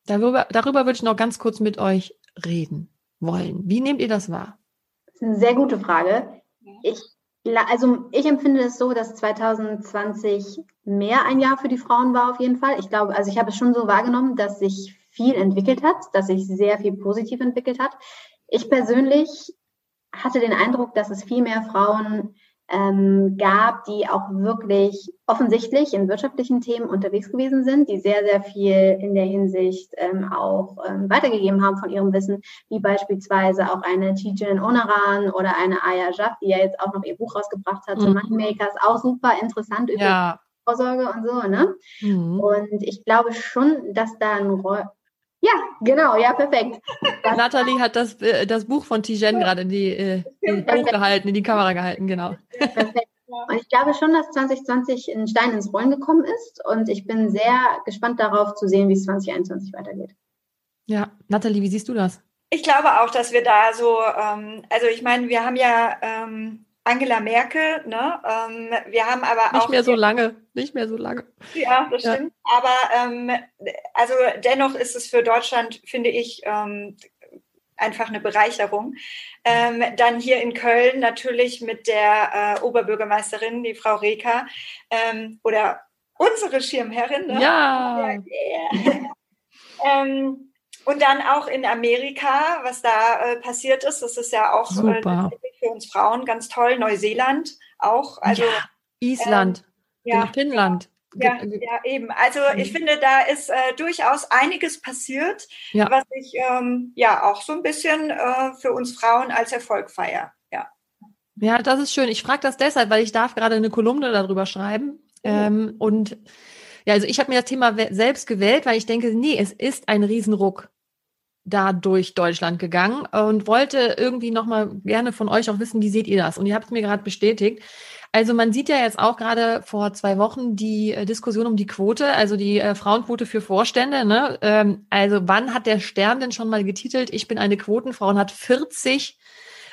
Darüber, darüber würde ich noch ganz kurz mit euch reden wollen. Wie nehmt ihr das wahr? Das ist eine sehr gute Frage. Ich, also ich empfinde es so, dass 2020 mehr ein Jahr für die Frauen war auf jeden Fall. Ich glaube, also ich habe es schon so wahrgenommen, dass sich viel entwickelt hat, dass sich sehr viel positiv entwickelt hat. Ich persönlich hatte den Eindruck, dass es viel mehr Frauen ähm, gab, die auch wirklich offensichtlich in wirtschaftlichen Themen unterwegs gewesen sind, die sehr, sehr viel in der Hinsicht ähm, auch ähm, weitergegeben haben von ihrem Wissen, wie beispielsweise auch eine Tijen Onaran oder eine Aya Jaff, die ja jetzt auch noch ihr Buch rausgebracht hat, mhm. Moneymakers, auch super interessant über ja. Vorsorge und so, ne? Mhm. Und ich glaube schon, dass da ein ja, genau, ja, perfekt. Nathalie hat das, äh, das Buch von Tijen gerade in die, äh, in die gehalten, in die Kamera gehalten, genau. Perfekt. Und ich glaube schon, dass 2020 ein Stein ins Rollen gekommen ist und ich bin sehr gespannt darauf zu sehen, wie es 2021 weitergeht. Ja, Nathalie, wie siehst du das? Ich glaube auch, dass wir da so, ähm, also ich meine, wir haben ja ähm, Angela Merkel, ne? Ähm, wir haben aber nicht auch. Nicht mehr so lange, nicht mehr so lange. Ja, das ja. stimmt. Aber ähm, also dennoch ist es für Deutschland, finde ich, ähm, einfach eine Bereicherung. Ähm, dann hier in Köln natürlich mit der äh, Oberbürgermeisterin, die Frau Reker, ähm, oder unsere Schirmherrin. Ne? Ja. ja yeah. ähm, und dann auch in Amerika, was da äh, passiert ist, das ist ja auch äh, für uns Frauen ganz toll. Neuseeland auch. Also, ja, Island, ähm, ja, Finnland. Ja, ja, eben. Also ich finde, da ist äh, durchaus einiges passiert, ja. was ich ähm, ja auch so ein bisschen äh, für uns Frauen als Erfolg feiere. Ja. Ja, das ist schön. Ich frage das deshalb, weil ich darf gerade eine Kolumne darüber schreiben. Mhm. Ähm, und ja, also ich habe mir das Thema selbst gewählt, weil ich denke, nee, es ist ein Riesenruck da durch Deutschland gegangen und wollte irgendwie nochmal gerne von euch auch wissen, wie seht ihr das? Und ihr habt es mir gerade bestätigt. Also man sieht ja jetzt auch gerade vor zwei Wochen die äh, Diskussion um die Quote, also die äh, Frauenquote für Vorstände. Ne? Ähm, also wann hat der Stern denn schon mal getitelt, ich bin eine Quotenfrau und hat 40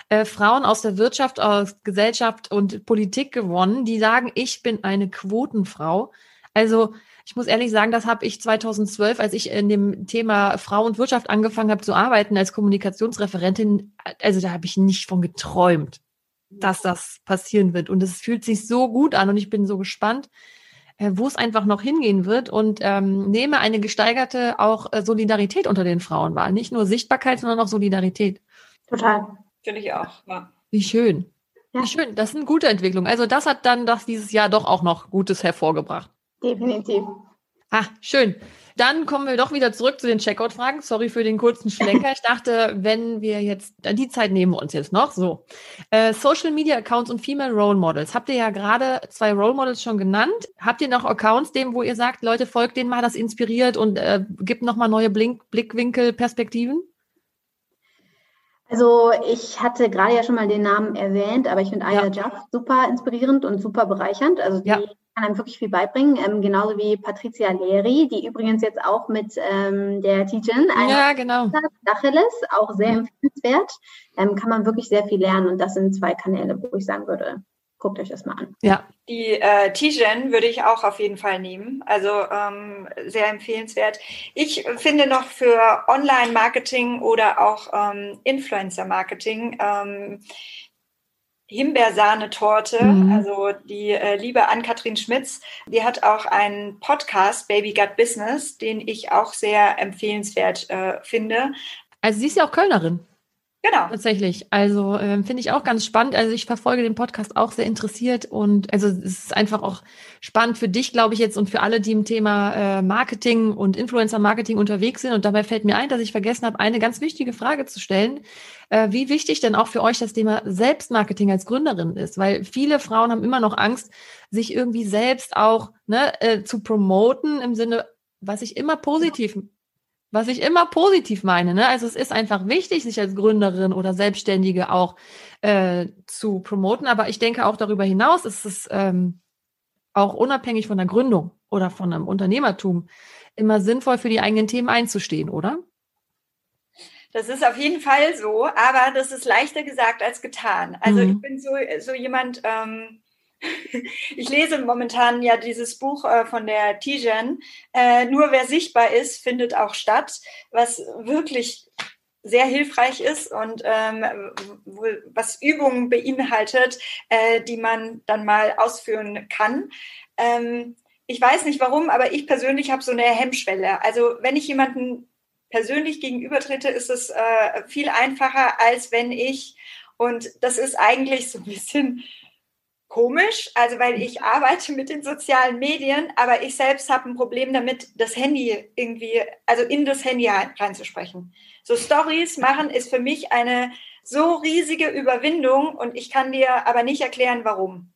äh, Frauen aus der Wirtschaft, aus Gesellschaft und Politik gewonnen, die sagen, ich bin eine Quotenfrau. Also ich muss ehrlich sagen, das habe ich 2012, als ich in dem Thema Frau und Wirtschaft angefangen habe zu arbeiten als Kommunikationsreferentin, also da habe ich nicht von geträumt, dass das passieren wird. Und es fühlt sich so gut an und ich bin so gespannt, äh, wo es einfach noch hingehen wird und ähm, nehme eine gesteigerte auch äh, Solidarität unter den Frauen wahr. Nicht nur Sichtbarkeit, sondern auch Solidarität. Total. Finde ich auch. Ja. Wie schön. Ja. Wie schön. Das ist eine gute Entwicklung. Also das hat dann das dieses Jahr doch auch noch Gutes hervorgebracht. Definitiv. Ah, schön. Dann kommen wir doch wieder zurück zu den Checkout-Fragen. Sorry für den kurzen Schlenker. Ich dachte, wenn wir jetzt, die Zeit nehmen wir uns jetzt noch. So. Äh, Social Media Accounts und Female Role Models. Habt ihr ja gerade zwei Role Models schon genannt. Habt ihr noch Accounts, dem, wo ihr sagt, Leute, folgt denen mal, das inspiriert und äh, gibt nochmal neue Blink Blickwinkel, Perspektiven? Also ich hatte gerade ja schon mal den Namen erwähnt, aber ich finde Aya ja. Jaff super inspirierend und super bereichernd. Also die ja. Kann einem wirklich viel beibringen, ähm, genauso wie Patricia Leri, die übrigens jetzt auch mit ähm, der Tijen, ja, genau. Dacheles, auch sehr mhm. empfehlenswert, ähm, kann man wirklich sehr viel lernen und das sind zwei Kanäle, wo ich sagen würde, guckt euch das mal an. Ja. Die äh, Tijen würde ich auch auf jeden Fall nehmen. Also ähm, sehr empfehlenswert. Ich finde noch für Online-Marketing oder auch ähm, Influencer-Marketing ähm, Himbeersahnetorte, mhm. also die äh, liebe Ann-Kathrin Schmitz, die hat auch einen Podcast, Baby Gut Business, den ich auch sehr empfehlenswert äh, finde. Also sie ist ja auch Kölnerin. Genau. Tatsächlich. Also äh, finde ich auch ganz spannend. Also ich verfolge den Podcast auch sehr interessiert und also es ist einfach auch spannend für dich, glaube ich jetzt und für alle, die im Thema äh, Marketing und Influencer-Marketing unterwegs sind. Und dabei fällt mir ein, dass ich vergessen habe, eine ganz wichtige Frage zu stellen. Äh, wie wichtig denn auch für euch das Thema Selbstmarketing als Gründerin ist? Weil viele Frauen haben immer noch Angst, sich irgendwie selbst auch ne, äh, zu promoten im Sinne, was ich immer positiv was ich immer positiv meine. Ne? Also es ist einfach wichtig, sich als Gründerin oder Selbstständige auch äh, zu promoten. Aber ich denke auch darüber hinaus ist es ähm, auch unabhängig von der Gründung oder von einem Unternehmertum immer sinnvoll für die eigenen Themen einzustehen, oder? Das ist auf jeden Fall so, aber das ist leichter gesagt als getan. Also mhm. ich bin so, so jemand, ähm, ich lese momentan ja dieses Buch äh, von der Tijen, äh, Nur wer sichtbar ist, findet auch statt, was wirklich sehr hilfreich ist und ähm, was Übungen beinhaltet, äh, die man dann mal ausführen kann. Ähm, ich weiß nicht warum, aber ich persönlich habe so eine Hemmschwelle. Also wenn ich jemanden persönlich gegenübertrete, ist es viel einfacher, als wenn ich, und das ist eigentlich so ein bisschen komisch, also weil ich arbeite mit den sozialen Medien, aber ich selbst habe ein Problem damit, das Handy irgendwie, also in das Handy reinzusprechen. So Stories machen ist für mich eine so riesige Überwindung und ich kann dir aber nicht erklären, warum.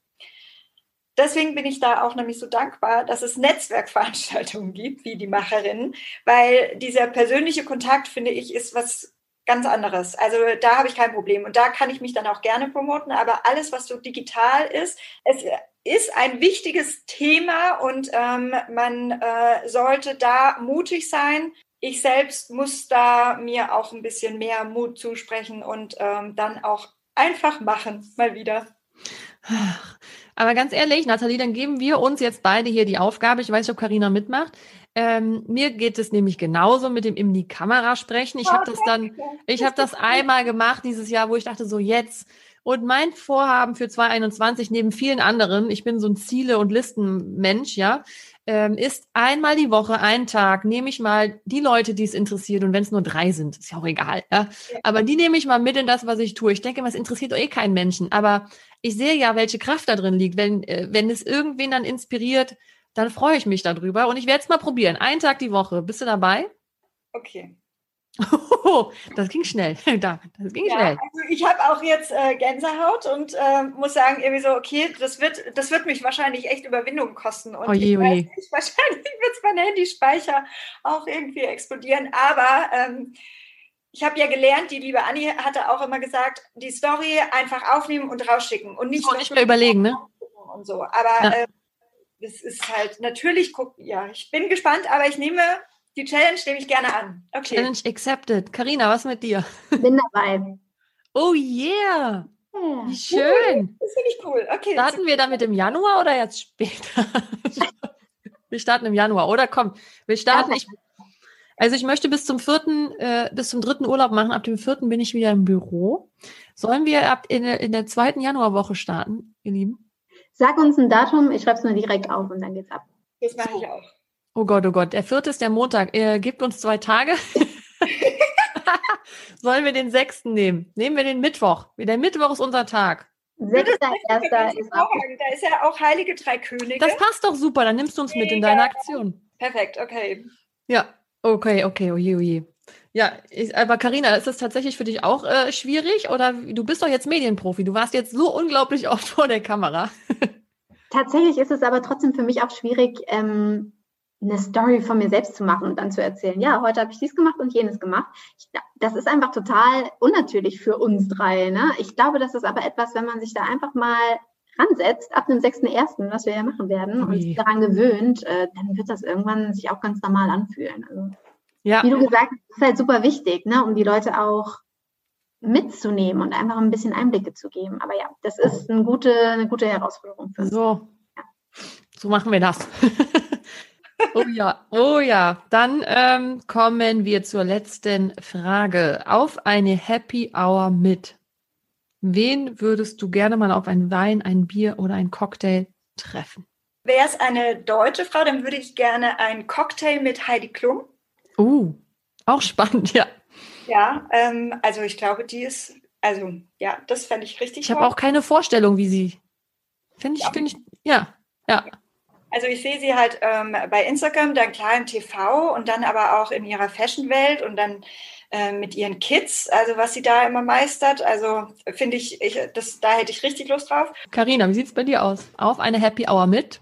Deswegen bin ich da auch nämlich so dankbar, dass es Netzwerkveranstaltungen gibt, wie die Macherinnen, weil dieser persönliche Kontakt, finde ich, ist was ganz anderes. Also da habe ich kein Problem und da kann ich mich dann auch gerne promoten, aber alles, was so digital ist, es ist ein wichtiges Thema und ähm, man äh, sollte da mutig sein. Ich selbst muss da mir auch ein bisschen mehr Mut zusprechen und ähm, dann auch einfach machen, mal wieder. Aber ganz ehrlich, Nathalie, dann geben wir uns jetzt beide hier die Aufgabe. Ich weiß nicht, ob Karina mitmacht. Ähm, mir geht es nämlich genauso mit dem in die Kamera sprechen. Ich habe das dann, ich habe das einmal gemacht dieses Jahr, wo ich dachte so jetzt. Und mein Vorhaben für 2021 neben vielen anderen, ich bin so ein Ziele- und Listenmensch, ja, ähm, ist einmal die Woche, einen Tag, nehme ich mal die Leute, die es interessiert, und wenn es nur drei sind, ist ja auch egal, ja. Aber die nehme ich mal mit in das, was ich tue. Ich denke, was interessiert doch eh keinen Menschen. Aber ich sehe ja, welche Kraft da drin liegt. Wenn, äh, wenn es irgendwen dann inspiriert, dann freue ich mich darüber und ich werde es mal probieren. Einen Tag die Woche. Bist du dabei? Okay. Oh, das ging schnell. Da, das ging ja, schnell. Also ich habe auch jetzt äh, Gänsehaut und äh, muss sagen, irgendwie so, okay, das wird, das wird mich wahrscheinlich echt Überwindung kosten. Und oje, ich weiß nicht, wahrscheinlich wird es mein Handyspeicher auch irgendwie explodieren. Aber ähm, ich habe ja gelernt, die liebe Anni hatte auch immer gesagt, die Story einfach aufnehmen und rausschicken und nicht, so, nicht mehr überlegen, ne? Und so. Aber ja. äh, das ist halt natürlich, guck, ja, ich bin gespannt, aber ich nehme die Challenge nehme ich gerne an. Okay. Challenge accepted. Karina, was mit dir? Bin dabei. Oh yeah. Wie schön. Das finde ich cool. Okay. Starten wir damit im Januar oder jetzt später? wir starten im Januar, oder? Komm, wir starten. Ich, also ich möchte bis zum vierten, äh, bis zum dritten Urlaub machen. Ab dem vierten bin ich wieder im Büro. Sollen wir ab in, in der zweiten Januarwoche starten, ihr Lieben? Sag uns ein Datum, ich schreibe es nur direkt auf und dann geht's ab. Das mache ich auch. Oh Gott, oh Gott. Der vierte ist der Montag. Er gibt uns zwei Tage. Sollen wir den sechsten nehmen? Nehmen wir den Mittwoch. Der Mittwoch ist unser Tag. Sechster, erster ist auch. Da ist ja auch Heilige Drei Könige. Das passt doch super. Dann nimmst du uns mit in deine Aktion. Perfekt, okay. Ja, okay, okay, oje, oje. Ja, ich, aber Karina, ist das tatsächlich für dich auch äh, schwierig oder du bist doch jetzt Medienprofi, du warst jetzt so unglaublich oft vor der Kamera. Tatsächlich ist es aber trotzdem für mich auch schwierig, ähm, eine Story von mir selbst zu machen und dann zu erzählen, ja, heute habe ich dies gemacht und jenes gemacht. Ich, das ist einfach total unnatürlich für uns drei. Ne? Ich glaube, das ist aber etwas, wenn man sich da einfach mal ransetzt, ab dem 6.1., was wir ja machen werden, Ui. und sich daran gewöhnt, äh, dann wird das irgendwann sich auch ganz normal anfühlen. Also, ja. Wie du gesagt hast, ist halt super wichtig, ne, um die Leute auch mitzunehmen und einfach ein bisschen Einblicke zu geben. Aber ja, das ist eine gute, eine gute Herausforderung für uns. So, ja. so machen wir das. oh ja, oh ja. Dann ähm, kommen wir zur letzten Frage. Auf eine Happy Hour mit. Wen würdest du gerne mal auf einen Wein, ein Bier oder ein Cocktail treffen? Wäre es eine deutsche Frau, dann würde ich gerne einen Cocktail mit Heidi Klum. Uh, auch spannend, ja. Ja, ähm, also ich glaube, die ist, also ja, das fände ich richtig Ich habe auch keine Vorstellung, wie sie. Finde ich, ja. finde ich, ja, ja. Also ich sehe sie halt ähm, bei Instagram, dann klar im TV und dann aber auch in ihrer Fashion-Welt und dann äh, mit ihren Kids, also was sie da immer meistert. Also finde ich, ich das, da hätte ich richtig Lust drauf. Karina, wie sieht es bei dir aus? Auf eine Happy Hour mit?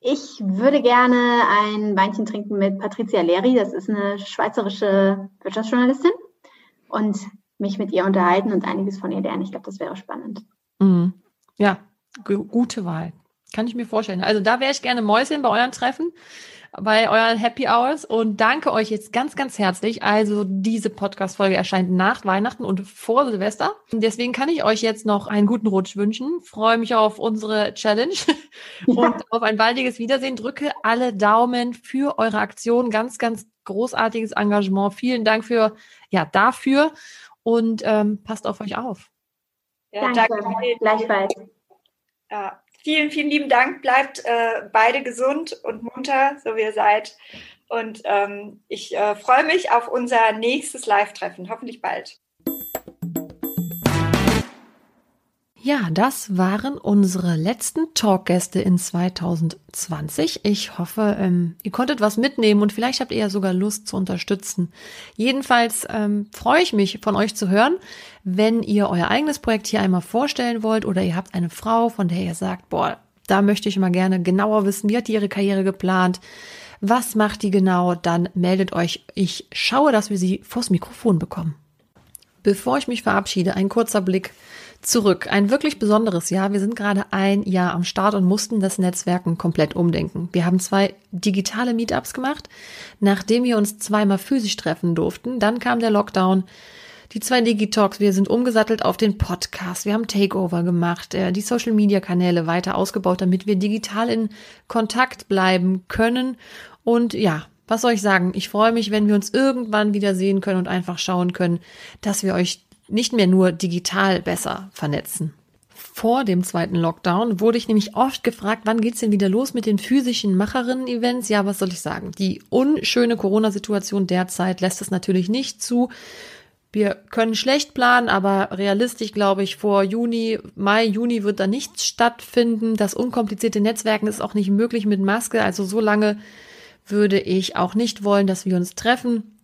Ich würde gerne ein Weinchen trinken mit Patricia Leri. Das ist eine schweizerische Wirtschaftsjournalistin. Und mich mit ihr unterhalten und einiges von ihr lernen. Ich glaube, das wäre spannend. Mhm. Ja, gute Wahl. Kann ich mir vorstellen. Also da wäre ich gerne Mäuschen bei euren Treffen bei euren Happy Hours und danke euch jetzt ganz, ganz herzlich. Also diese Podcast-Folge erscheint nach Weihnachten und vor Silvester. Deswegen kann ich euch jetzt noch einen guten Rutsch wünschen. Freue mich auf unsere Challenge und auf ein baldiges Wiedersehen. Drücke alle Daumen für eure Aktion. Ganz, ganz großartiges Engagement. Vielen Dank für, ja, dafür und ähm, passt auf euch auf. Ja, danke. danke. Gleichfalls. Ja. Vielen, vielen lieben Dank. Bleibt äh, beide gesund und munter, so wie ihr seid. Und ähm, ich äh, freue mich auf unser nächstes Live-Treffen, hoffentlich bald. Ja, das waren unsere letzten Talkgäste in 2020. Ich hoffe, ähm, ihr konntet was mitnehmen und vielleicht habt ihr ja sogar Lust zu unterstützen. Jedenfalls ähm, freue ich mich, von euch zu hören, wenn ihr euer eigenes Projekt hier einmal vorstellen wollt oder ihr habt eine Frau, von der ihr sagt, boah, da möchte ich mal gerne genauer wissen, wie hat die ihre Karriere geplant, was macht die genau, dann meldet euch. Ich schaue, dass wir sie vors Mikrofon bekommen. Bevor ich mich verabschiede, ein kurzer Blick zurück. Ein wirklich besonderes Jahr. Wir sind gerade ein Jahr am Start und mussten das Netzwerken komplett umdenken. Wir haben zwei digitale Meetups gemacht, nachdem wir uns zweimal physisch treffen durften. Dann kam der Lockdown. Die zwei Digitalks, wir sind umgesattelt auf den Podcast, wir haben Takeover gemacht, äh, die Social Media Kanäle weiter ausgebaut, damit wir digital in Kontakt bleiben können. Und ja, was soll ich sagen? Ich freue mich, wenn wir uns irgendwann wieder sehen können und einfach schauen können, dass wir euch nicht mehr nur digital besser vernetzen. Vor dem zweiten Lockdown wurde ich nämlich oft gefragt, wann geht's denn wieder los mit den physischen Macherinnen-Events? Ja, was soll ich sagen? Die unschöne Corona-Situation derzeit lässt es natürlich nicht zu. Wir können schlecht planen, aber realistisch glaube ich, vor Juni, Mai, Juni wird da nichts stattfinden. Das unkomplizierte Netzwerken ist auch nicht möglich mit Maske. Also so lange würde ich auch nicht wollen, dass wir uns treffen.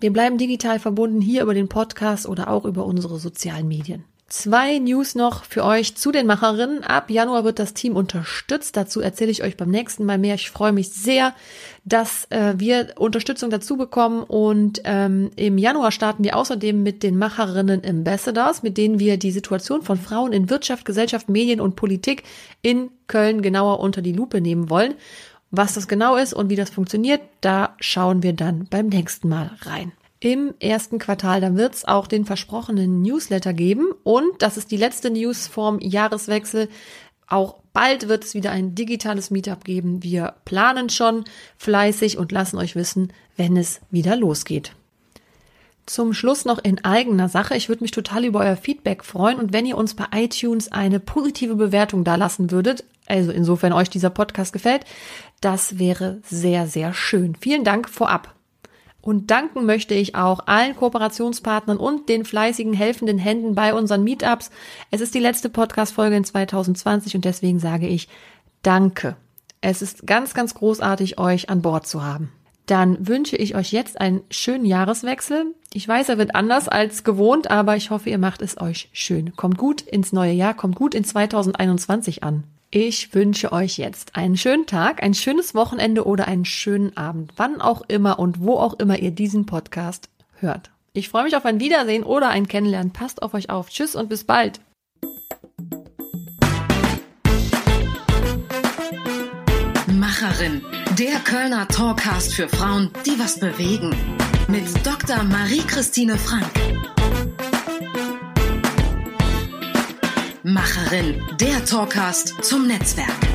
Wir bleiben digital verbunden hier über den Podcast oder auch über unsere sozialen Medien. Zwei News noch für euch zu den Macherinnen. Ab Januar wird das Team unterstützt. Dazu erzähle ich euch beim nächsten Mal mehr. Ich freue mich sehr, dass äh, wir Unterstützung dazu bekommen. Und ähm, im Januar starten wir außerdem mit den Macherinnen Ambassadors, mit denen wir die Situation von Frauen in Wirtschaft, Gesellschaft, Medien und Politik in Köln genauer unter die Lupe nehmen wollen. Was das genau ist und wie das funktioniert, da schauen wir dann beim nächsten Mal rein. Im ersten Quartal, da wird es auch den versprochenen Newsletter geben und das ist die letzte News vorm Jahreswechsel. Auch bald wird es wieder ein digitales Meetup geben. Wir planen schon fleißig und lassen euch wissen, wenn es wieder losgeht. Zum Schluss noch in eigener Sache. Ich würde mich total über euer Feedback freuen und wenn ihr uns bei iTunes eine positive Bewertung dalassen würdet, also insofern euch dieser Podcast gefällt, das wäre sehr, sehr schön. Vielen Dank vorab. Und danken möchte ich auch allen Kooperationspartnern und den fleißigen helfenden Händen bei unseren Meetups. Es ist die letzte Podcast-Folge in 2020 und deswegen sage ich Danke. Es ist ganz, ganz großartig, euch an Bord zu haben. dann wünsche ich euch jetzt einen schönen Jahreswechsel. Ich weiß, er wird anders als gewohnt, aber ich hoffe, ihr macht es euch schön. Kommt gut ins neue Jahr, kommt gut in 2021 an. Ich wünsche euch jetzt einen schönen Tag, ein schönes Wochenende oder einen schönen Abend, wann auch immer und wo auch immer ihr diesen Podcast hört. Ich freue mich auf ein Wiedersehen oder ein Kennenlernen. Passt auf euch auf. Tschüss und bis bald. Macherin, der Kölner Talkcast für Frauen, die was bewegen. Mit Dr. Marie-Christine Frank. Macherin, der Talkcast zum Netzwerk.